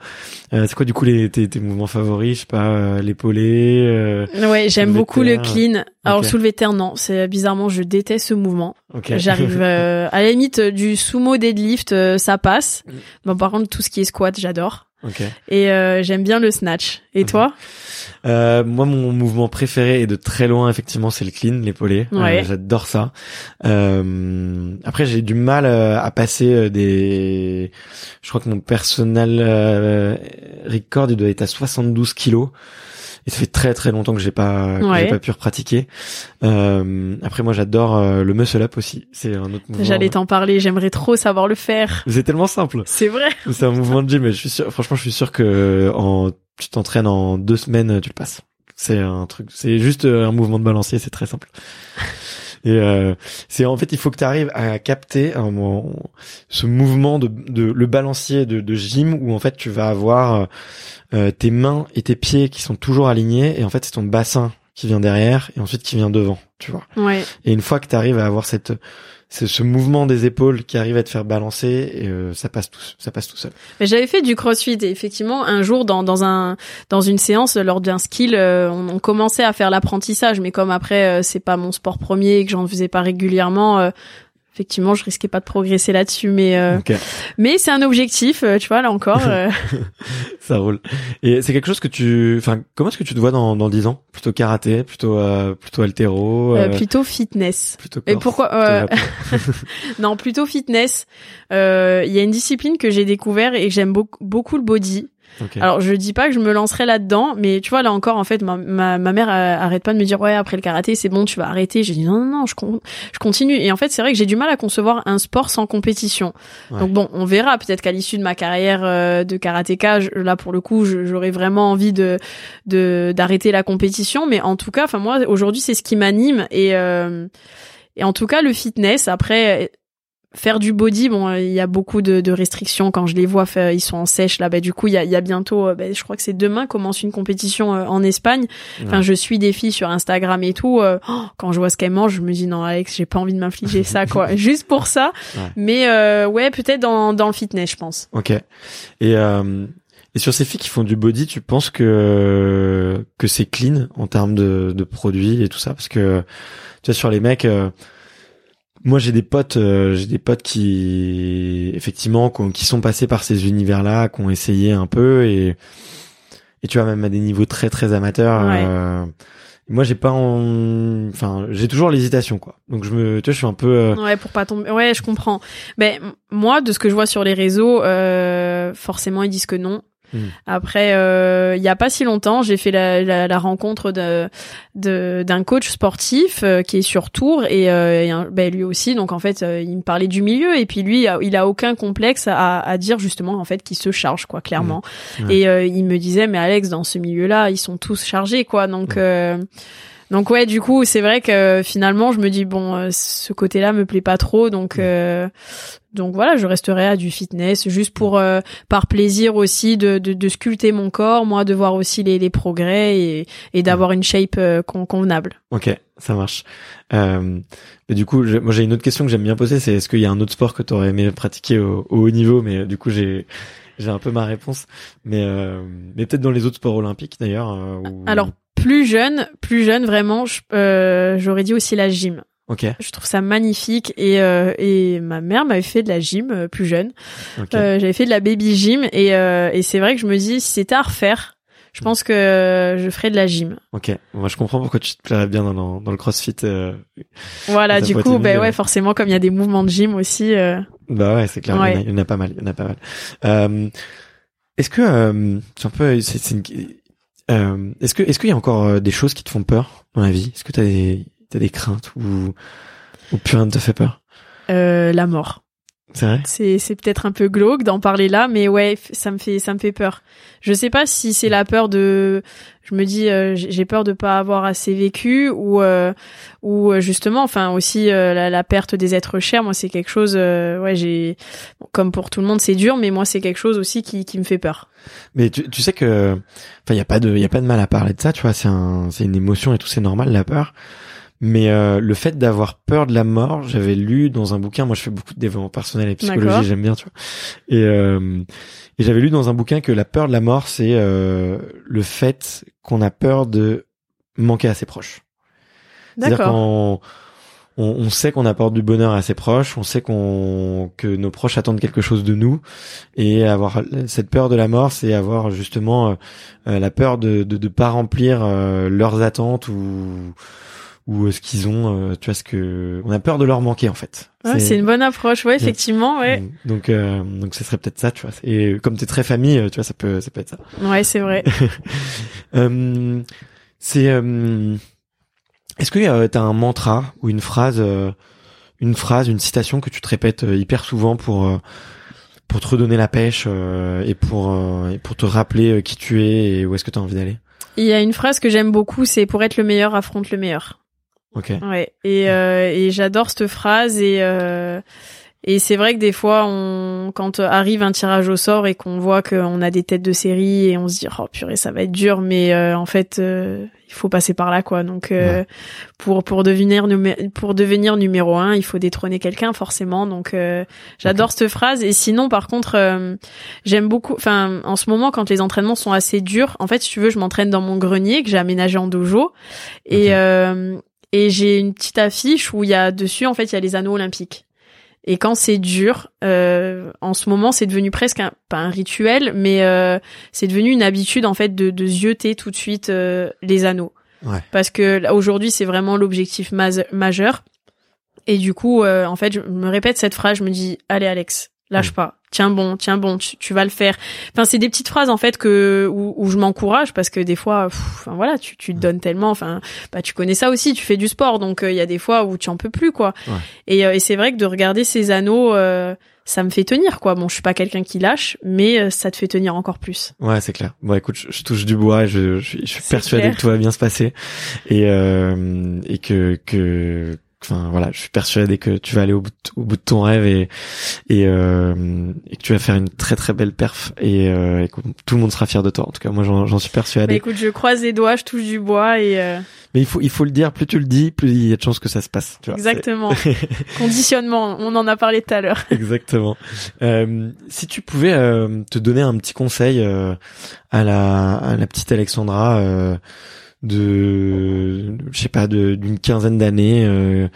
euh, c'est quoi du coup les tes, tes mouvements favoris? Je sais pas, euh, l'épaulé. Euh,
Ouais, j'aime beaucoup le clean. Alors
Ok.
soulever terre, non, c'est bizarrement, je déteste ce mouvement.
ok.
J'arrive euh, à la limite du sumo deadlift, euh, ça passe. Bon, par contre, tout ce qui est squat, j'adore.
Ok.
Et euh, j'aime bien le snatch. Et
Ok.
toi?
Euh, moi, mon mouvement préféré et de très loin, effectivement, c'est le clean, l'épaulé. Euh,
Ouais.
J'adore ça. Euh, après, j'ai du mal euh, à passer des. Je crois que mon personnel record, il doit être à 72 kilos. Et ça fait très très longtemps que j'ai pas que
Ouais.
j'ai pas pu repratiquer. Euh, après, moi, j'adore euh, le muscle up aussi. C'est un autre mouvement.
J'allais t'en parler. J'aimerais trop savoir le faire.
C'est tellement simple.
C'est vrai.
C'est un mouvement de gym, mais je suis sûr, franchement, je suis sûr que en, tu t'entraînes en deux semaines, tu le passes. C'est un truc, c'est juste euh, un mouvement de balancier, c'est très simple. Et euh, c'est en fait, il faut que tu arrives à capter un ce mouvement de, de le balancier de, de gym où en fait tu vas avoir euh, tes mains et tes pieds qui sont toujours alignés et en fait c'est ton bassin qui vient derrière et ensuite qui vient devant, tu vois.
Ouais.
Et une fois que tu arrives à avoir cette ce, ce mouvement des épaules qui arrive à te faire balancer, et, euh, ça passe tout, ça passe tout seul.
Mais j'avais fait du crossfit et effectivement un jour dans dans un dans une séance lors d'un skill euh, on, on commençait à faire l'apprentissage mais comme après euh, c'est pas mon sport premier et que j'en faisais pas régulièrement euh, effectivement je risquais pas de progresser là-dessus mais euh, mais c'est un objectif euh, tu vois là encore euh,
ça roule. Et c'est quelque chose que tu, enfin, comment est-ce que tu te vois dans dans dix ans? Plutôt karaté, plutôt euh, plutôt altéro,
euh, plutôt fitness.
plutôt.
et
corse,
pourquoi
plutôt
euh, non plutôt fitness. Euh, il y a une discipline que j'ai découvert et que j'aime beaucoup beaucoup le body Alors je dis pas que je me lancerai là-dedans, mais tu vois là encore en fait ma, ma, ma mère euh, arrête pas de me dire ouais après le karaté c'est bon tu vas arrêter. J'ai dit non non non je con- je continue et en fait c'est vrai que j'ai du mal à concevoir un sport sans compétition.
Ouais.
Donc bon on verra peut-être qu'à l'issue de ma carrière euh, de karatéka je- là pour le coup j'aurais vraiment envie de de d'arrêter la compétition, mais en tout cas enfin moi aujourd'hui c'est ce qui m'anime et euh, et en tout cas le fitness après faire du body, bon, euh, il y a beaucoup de, de restrictions quand je les vois, faire- ils sont en sèche là. Bah, du coup, il y a, y a bientôt, euh, bah, je crois que c'est demain commence une compétition euh, en Espagne. Enfin, je suis des filles sur Instagram et tout. euh, oh, quand je vois ce qu'elles mangent, je me dis non, Alex, j'ai pas envie de m'infliger ça, quoi, juste pour ça.
Ouais.
Mais euh, ouais, peut-être dans dans le fitness, je pense.
Ok. Et euh, et sur ces filles qui font du body, tu penses que que c'est clean en termes de de produits et tout ça? Parce que tu vois sur les mecs. euh, moi, j'ai des potes, euh, j'ai des potes qui, effectivement, qui, ont- qui sont passés par ces univers-là, qui ont essayé un peu et et tu vois même à des niveaux très très amateurs.
Ouais.
euh, moi, j'ai pas, en- enfin, j'ai toujours l'hésitation quoi. Donc je me, tu vois, je suis un peu. euh,
Ouais, pour pas tomber. Ouais, je comprends. Ben m- moi, de ce que je vois sur les réseaux, euh, forcément ils disent que non.
Mm.
Après, euh, il y a pas si longtemps, j'ai fait la, la, la rencontre de de- d'un coach sportif euh, qui est sur Tours et, euh, et un- ben, lui aussi. Donc en fait, euh, il me parlait du milieu et puis lui, il a aucun complexe à, à dire justement en fait qu'il se charge quoi, clairement.
Mm. Ouais.
Et euh, il me disait, mais Alex, dans ce milieu-là, ils sont tous chargés quoi. Donc. Donc ouais, du coup, c'est vrai que finalement, je me dis bon, euh, ce côté-là me plaît pas trop, donc
Mm.
euh, donc voilà, je resterai à du fitness juste pour euh, par plaisir aussi de, de de sculpter mon corps, moi de voir aussi les les progrès et et d'avoir une shape euh, con- convenable.
Ok, ça marche. Euh, et du coup, je- moi j'ai une autre question que j'aime bien poser, c'est est-ce qu'il y a un autre sport que tu aurais aimé pratiquer au, au haut niveau? Mais euh, du coup, j'ai j'ai un peu ma réponse. Mais euh, mais peut-être dans les autres sports olympiques d'ailleurs. euh,
Alors plus jeune, plus jeune vraiment, euh, j'aurais dit aussi la gym.
ok,
Je trouve ça magnifique et euh, et ma mère m'avait fait de la gym euh, plus jeune.
ok,
Euh, j'avais fait de la baby gym et, euh, et c'est vrai que je me dis si c'était à refaire, je pense que euh, je ferais de la gym.
ok. Moi, je comprends pourquoi tu te plairais bien dans, le CrossFit.
Voilà, du coup, ben
ouais.
ouais, forcément comme il y a des mouvements de gym aussi.
Bah ouais, c'est clair. Il, y en a,
Ouais.
il y en a pas mal. Il y en a pas mal. Euh, est-ce que euh, c'est un peu, c'est une- euh, est-ce que est-ce qu'il y a encore euh, des choses qui te font peur dans la vie? Est-ce que t'as des t'as des craintes ou ou plus rien ne te fait peur?
Euh, la mort.
C'est vrai
C'est peut-être un peu glauque d'en parler là, mais ouais, ça me fait ça me fait peur. Je sais pas si c'est la peur de, je me dis euh, j'ai peur de pas avoir assez vécu ou euh, ou euh, justement, enfin aussi euh, la, la perte des êtres chers. Moi, c'est quelque chose, euh, ouais, j'ai bon, comme pour tout le monde, c'est dur, mais moi, c'est quelque chose aussi qui qui me fait peur.
Mais tu, tu sais que, enfin, y a pas de, y a pas de mal à parler de ça, tu vois. C'est un, c'est une émotion et tout, c'est normal la peur. Mais euh, le fait d'avoir peur de la mort, j'avais lu dans un bouquin. Moi, je fais beaucoup de développement personnel et psychologie, j'aime bien, tu vois. Et, euh, et j'avais lu dans un bouquin que la peur de la mort, c'est euh, le fait qu'on a peur de manquer à ses proches. C'est-à-dire qu'on on, on sait qu'on apporte du bonheur à ses proches, on sait qu'on que nos proches attendent quelque chose de nous, et avoir cette peur de la mort, c'est avoir justement euh, la peur de de, de pas remplir euh, leurs attentes ou ou ce qu'ils ont, tu vois ce que on a peur de leur manquer en fait.
Ouais, c'est une bonne approche, ouais, effectivement, ouais.
Donc donc ce serait peut-être ça, tu vois. Et comme t'es très famille, tu vois, ça peut ça peut être ça.
Ouais, c'est vrai.
c'est est-ce que euh, tu as un mantra ou une phrase, euh, une phrase, une citation que tu te répètes euh, hyper souvent pour pour te redonner la pêche et pour et pour te rappeler qui tu es et où est-ce que tu as envie d'aller?
Il y a une phrase que j'aime beaucoup, c'est pour être le meilleur affronte le meilleur.
Ok.
Ouais. Et et j'adore cette phrase et et c'est vrai que des fois, on, quand arrive un tirage au sort et qu'on voit qu'on a des têtes de série et on se dit oh purée ça va être dur, mais en fait il faut passer par là quoi. Donc euh, pour pour devenir pour devenir numéro un il faut détrôner quelqu'un forcément. Donc euh, j'adore cette phrase. Et sinon par contre euh, j'aime beaucoup enfin en ce moment quand les entraînements sont assez durs en fait si tu veux je m'entraîne dans mon grenier que j'ai aménagé en dojo. Et et j'ai une petite affiche où il y a dessus en fait il y a les anneaux olympiques et quand c'est dur, euh, en ce moment, c'est devenu presque un, pas un rituel, mais euh, c'est devenu une habitude en fait de, de zioter tout de suite euh, les anneaux.
Ouais.
Parce que aujourd'hui, c'est vraiment l'objectif majeur. Et du coup, euh, en fait, je me répète cette phrase, je me dis, allez Alex, lâche mm. pas tiens bon, tiens bon, tu, vas le faire. Enfin, c'est des petites phrases en fait que où, où je m'encourage parce que des fois, enfin voilà, tu, tu te donnes tellement. Enfin, bah tu connais ça aussi, tu fais du sport, donc euh, il y a des fois où tu en peux plus quoi. Et, euh, et c'est vrai que de regarder ces anneaux. Euh, ça me fait tenir quoi. Bon, je suis pas quelqu'un qui lâche, mais ça te fait tenir encore plus.
Ouais, c'est clair. Bon, écoute, je, touche du bois, et je, je, suis persuadé que tout va bien se passer et euh, et que que enfin voilà, je suis persuadé que tu vas aller au bout de, au bout de ton rêve et et, euh, et, que tu vas faire une très très belle perf et, euh, et que tout le monde sera fier de toi. En tout cas, moi j'en suis persuadé.
Bah, écoute, je croise les doigts, je touche du bois et. Euh...
Mais il faut il faut le dire. Plus tu le dis, plus il y a de chances que ça se passe. Tu vois,
Exactement. Conditionnement. On en a parlé tout à l'heure.
Exactement. Euh, si tu pouvais euh, te donner un petit conseil euh, à la à la petite Alexandra de je sais pas d'une quinzaine d'années euh,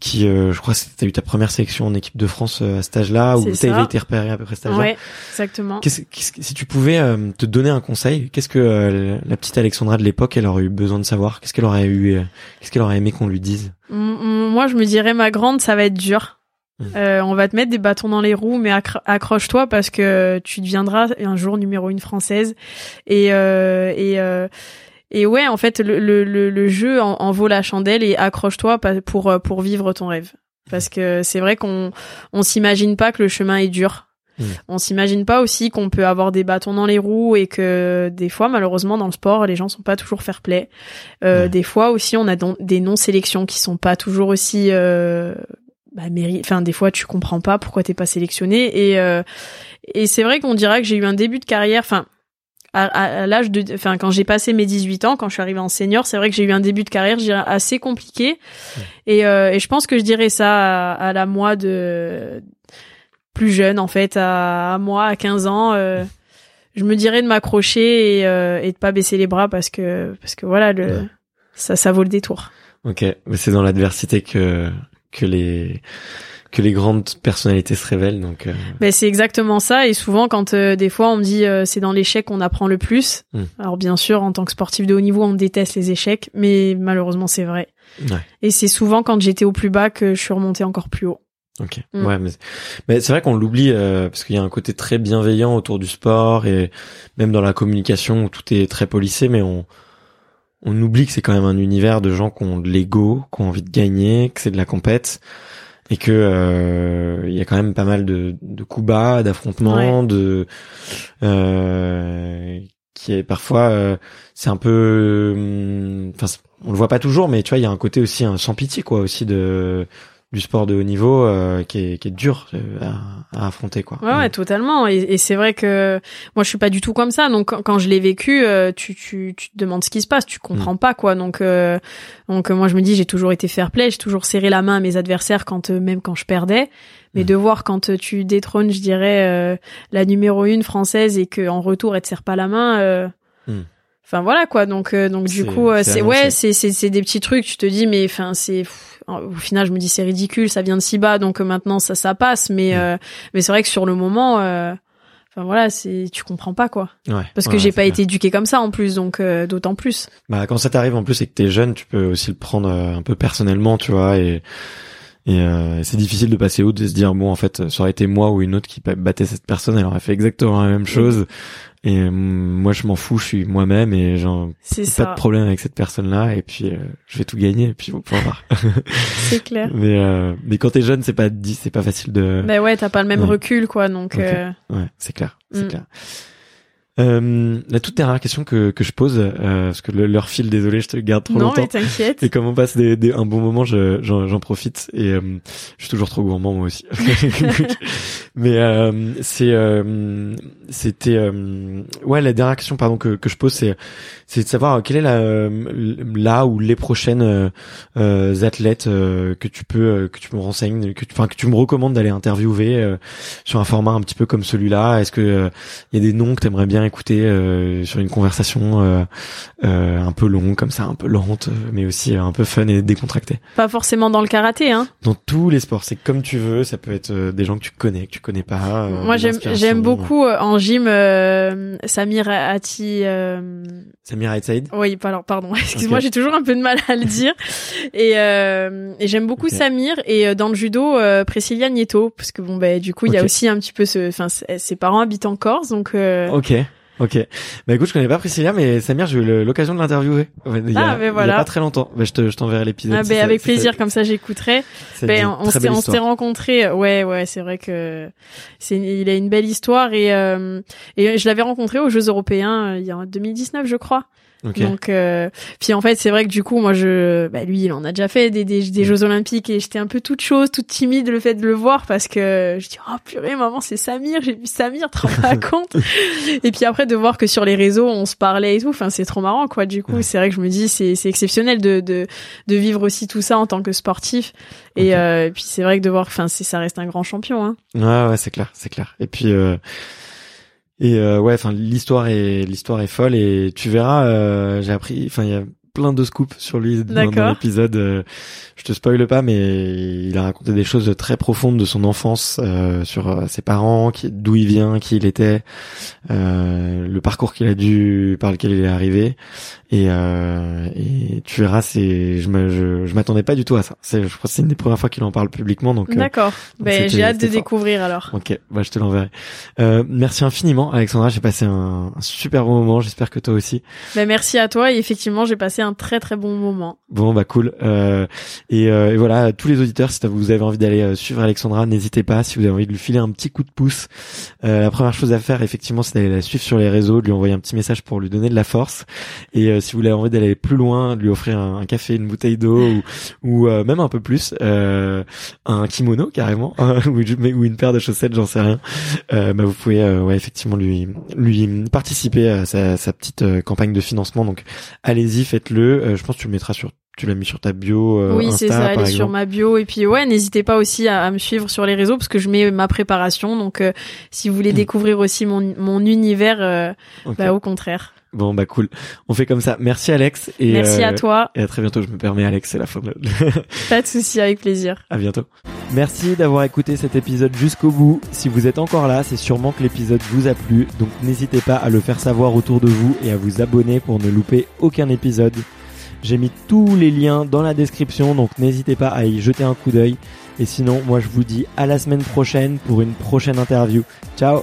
qui euh, je crois que t'as eu ta première sélection en équipe de France euh, à cet âge-là où t'avais été repéré à peu près à cet âge-là.
Ouais, exactement.
si tu pouvais te donner un conseil, qu'est-ce que la petite Alexandra de l'époque elle aurait eu besoin de savoir? Qu'est-ce qu'elle aurait eu Qu'est-ce qu'elle aurait aimé qu'on lui dise?
Moi, je me dirais ma grande, ça va être dur. Mmh. on va te mettre des bâtons dans les roues, mais accroche-toi parce que tu deviendras un jour numéro une française. Et, et et ouais, en fait, le, le, le jeu en, en, vaut la chandelle et accroche-toi pour, euh, pour vivre ton rêve. Parce que c'est vrai qu'on on s'imagine pas que le chemin est dur. Mmh. On s'imagine pas aussi qu'on peut avoir des bâtons dans les roues et que des fois, malheureusement, dans le sport, les gens sont pas toujours fair-play. Euh, Des fois aussi, on a des non-sélections qui sont pas toujours aussi euh, bah, Enfin, des fois, tu comprends pas pourquoi t'es pas sélectionné. Et, euh, et c'est vrai qu'on dira que j'ai eu un début de carrière. Enfin, à, l'âge de, enfin quand j'ai passé mes 18 ans, quand je suis arrivée en senior, c'est vrai que j'ai eu un début de carrière, je dirais assez compliqué. Et, euh, et je pense que je dirais ça à, la moi de plus jeune en fait, à, moi à 15 ans. Euh, je me dirais de m'accrocher et, euh, et de pas baisser les bras parce que parce que voilà le ça ça vaut le détour.
Ok, mais c'est dans l'adversité que que les que les grandes personnalités se révèlent. Donc, euh...
ben, c'est exactement ça. Et souvent, quand euh, des fois on me dit euh, c'est dans l'échec qu'on apprend le plus. Hmm. Alors bien sûr, en tant que sportif de haut niveau, on déteste les échecs, mais malheureusement c'est vrai. Ouais. Et c'est souvent quand j'étais au plus bas que je suis remonté encore plus haut.
Ok. Hmm. Ouais, mais, mais c'est vrai qu'on l'oublie euh, parce qu'il y a un côté très bienveillant autour du sport et même dans la communication où tout est très policé, mais on on oublie que c'est quand même un univers de gens qui ont de l'ego, qui ont envie de gagner, que c'est de la compète et que euh, il y a quand même pas mal de, de coups bas, d'affrontements, de euh, qui est parfois euh, c'est un peu, hum, enfin on le voit pas toujours, mais tu vois il y a un côté aussi un sans pitié quoi aussi de du sport de haut niveau euh, qui, est, qui est dur euh, à, à affronter quoi.
Ouais, ouais totalement et, et c'est vrai que moi je suis pas du tout comme ça donc quand, je l'ai vécu euh, tu, tu, tu te demandes ce qui se passe tu comprends mm. pas quoi donc donc moi je me dis j'ai toujours été fair play j'ai toujours serré la main à mes adversaires quand même quand je perdais mais mm. de voir quand tu détrônes je dirais la numéro une française et que en retour elle te serre pas la main. Enfin voilà quoi donc donc du coup c'est ouais c'est c'est c'est des petits trucs tu te dis mais enfin c'est au final, je me dis c'est ridicule, ça vient de si bas, donc maintenant ça ça passe. Mais
Mm.
mais c'est vrai que sur le moment, euh, enfin voilà, c'est tu comprends pas quoi.
Ouais.
Parce que
Ouais,
j'ai pas
clair.
été éduquée comme ça en plus, donc euh, d'autant plus.
Bah, quand ça t'arrive en plus et que t'es jeune, tu peux aussi le prendre euh, un peu personnellement, tu vois, et et euh, c'est difficile de passer outre, de se dire bon en fait ça aurait été moi ou une autre qui battait cette personne, elle aurait fait exactement la même chose. Et euh, moi je m'en fous, je suis moi-même et
C'est
pas
ça,
de problème avec cette personne-là et puis euh, je vais tout gagner et puis on va voir.
c'est clair.
mais euh, mais quand t'es jeune c'est pas dit, c'est pas facile de.
Mais ouais, t'as pas le même
Ouais.
recul quoi, donc. Euh,
Ouais, c'est clair, c'est
Mm.
clair. Euh, la toute dernière question que que je pose, euh, parce que le, leur file, désolé, je te garde trop
Non
longtemps.
mais t'inquiète.
Et comme on passe des, des- un bon moment, je- j'en profite et euh, je suis toujours trop gourmand moi aussi. Mais euh, c'est euh, c'était euh, ouais la dernière question pardon que que je pose c'est c'est de savoir quelle est la là ou les prochaines athlètes euh, que tu peux euh, que tu me renseignes que tu enfin que tu me recommandes d'aller interviewer euh, sur un format un petit peu comme celui-là. Est-ce que euh, il y a des noms que t'aimerais bien écouter euh, sur une conversation euh, euh, un peu longue comme ça, un peu lente, mais aussi euh, un peu fun et décontractée.
Pas forcément dans le karaté, hein.
Dans tous les sports, c'est comme tu veux. Ça peut être euh, des gens que tu connais, que tu connais pas. euh,
Moi j'aime j'aime beaucoup euh, en gym euh, Samir Ati. euh,
Samir Saïd.
Oui, pardon, pardon. Excuse-moi, j'ai toujours un peu de mal à le dire. Et, euh, et j'aime beaucoup. Samir et euh, dans le judo euh, Priscilla Nieto parce que bon bah du coup il y a aussi un petit peu ce, enfin ses parents habitent en Corse donc. euh,
Ok. Ok. Bah écoute, je connais pas Priscilla, mais Samir, j'ai eu l'occasion de l'interviewer. Ouais, Il y a,
Ah, mais
il y a
voilà.
pas très longtemps. Bah, je te, je t'enverrai l'épisode.
Ah
si
ben avec
si
plaisir, comme ça j'écouterai.
c'est
Ben,
une
on s'est on s'est rencontrés. Ouais ouais, c'est vrai que c'est il a une belle histoire et euh, et je l'avais rencontré aux Jeux européens euh, il y a en 2019 je crois.
Ok.
Donc, euh, puis en fait, c'est vrai que du coup, moi, je, bah, lui, il en a déjà fait des, des, des Jeux Olympiques et j'étais un peu toute chose, toute timide le fait de le voir parce que je dis, oh purée, maman, c'est Samir, j'ai vu Samir, tu te rends pas compte. et puis après, de voir que sur les réseaux, on se parlait et tout, enfin, c'est trop marrant, quoi. Du coup,
Ouais.
c'est vrai que je me dis, c'est, c'est exceptionnel de, de, de vivre aussi tout ça en tant que sportif. Et, euh, et puis c'est vrai que de voir, enfin, ça reste un grand champion, hein.
Ouais, ouais, c'est clair, c'est clair. Et puis, euh, et euh, ouais, enfin, l'histoire est, l'histoire est folle et tu verras. euh, j'ai appris, enfin, il y a plein de scoops sur lui dans, dans
D'accord.
l'épisode. euh, je te spoile pas, mais il a raconté des choses très profondes de son enfance euh, sur euh, ses parents, d'où il vient, qui il était, euh, le parcours qu'il a dû, par lequel il est arrivé. Et, et tu verras, c'est, je me, je, je m'attendais pas du tout à ça. C'est, je crois que c'est une des premières fois qu'il en parle publiquement, donc.
D'accord. Ben, j'ai hâte de
fort.
découvrir alors.
Ok, bah je te l'enverrai. Euh, merci infiniment, Alexandra. J'ai passé un, un super bon moment. J'espère que toi aussi.
Ben, merci à toi et effectivement, j'ai passé un très très bon moment.
Bon, bah cool. Euh, et, euh, et voilà, tous les auditeurs, si vous avez envie d'aller euh, suivre Alexandra, n'hésitez pas. Si vous avez envie de lui filer un petit coup de pouce, euh, la première chose à faire, effectivement, c'est d'aller la suivre sur les réseaux, de lui envoyer un petit message pour lui donner de la force. Et euh, si vous avez envie d'aller plus loin, de lui offrir un, un café, une bouteille d'eau ou, ou euh, même un peu plus, un kimono carrément, ou, une- paire de chaussettes, j'en sais rien. Bah, vous pouvez ouais effectivement lui lui participer à sa, sa petite campagne de financement. Donc allez-y, faites-le. Euh, je pense que tu le mettras sur tu l'as mis sur ta bio euh,
oui, c'est ça, elle est sur ma bio. Et puis ouais, n'hésitez pas aussi à, à me suivre sur les réseaux parce que je mets ma préparation. Donc euh, si vous voulez
Mm.
découvrir aussi mon, mon univers, euh, bah, au contraire.
Bon bah cool. On fait comme ça. Merci Alex et
Merci
euh,
à toi.
Et à très bientôt. Je me permets Alex, c'est la fin de.
Pas de souci, avec plaisir.
À bientôt. Merci d'avoir écouté cet épisode jusqu'au bout. Si vous êtes encore là, c'est sûrement que l'épisode vous a plu, donc n'hésitez pas à le faire savoir autour de vous et à vous abonner pour ne louper aucun épisode. J'ai mis tous les liens dans la description, donc n'hésitez pas à y jeter un coup d'œil. Et sinon, moi je vous dis à la semaine prochaine pour une prochaine interview. Ciao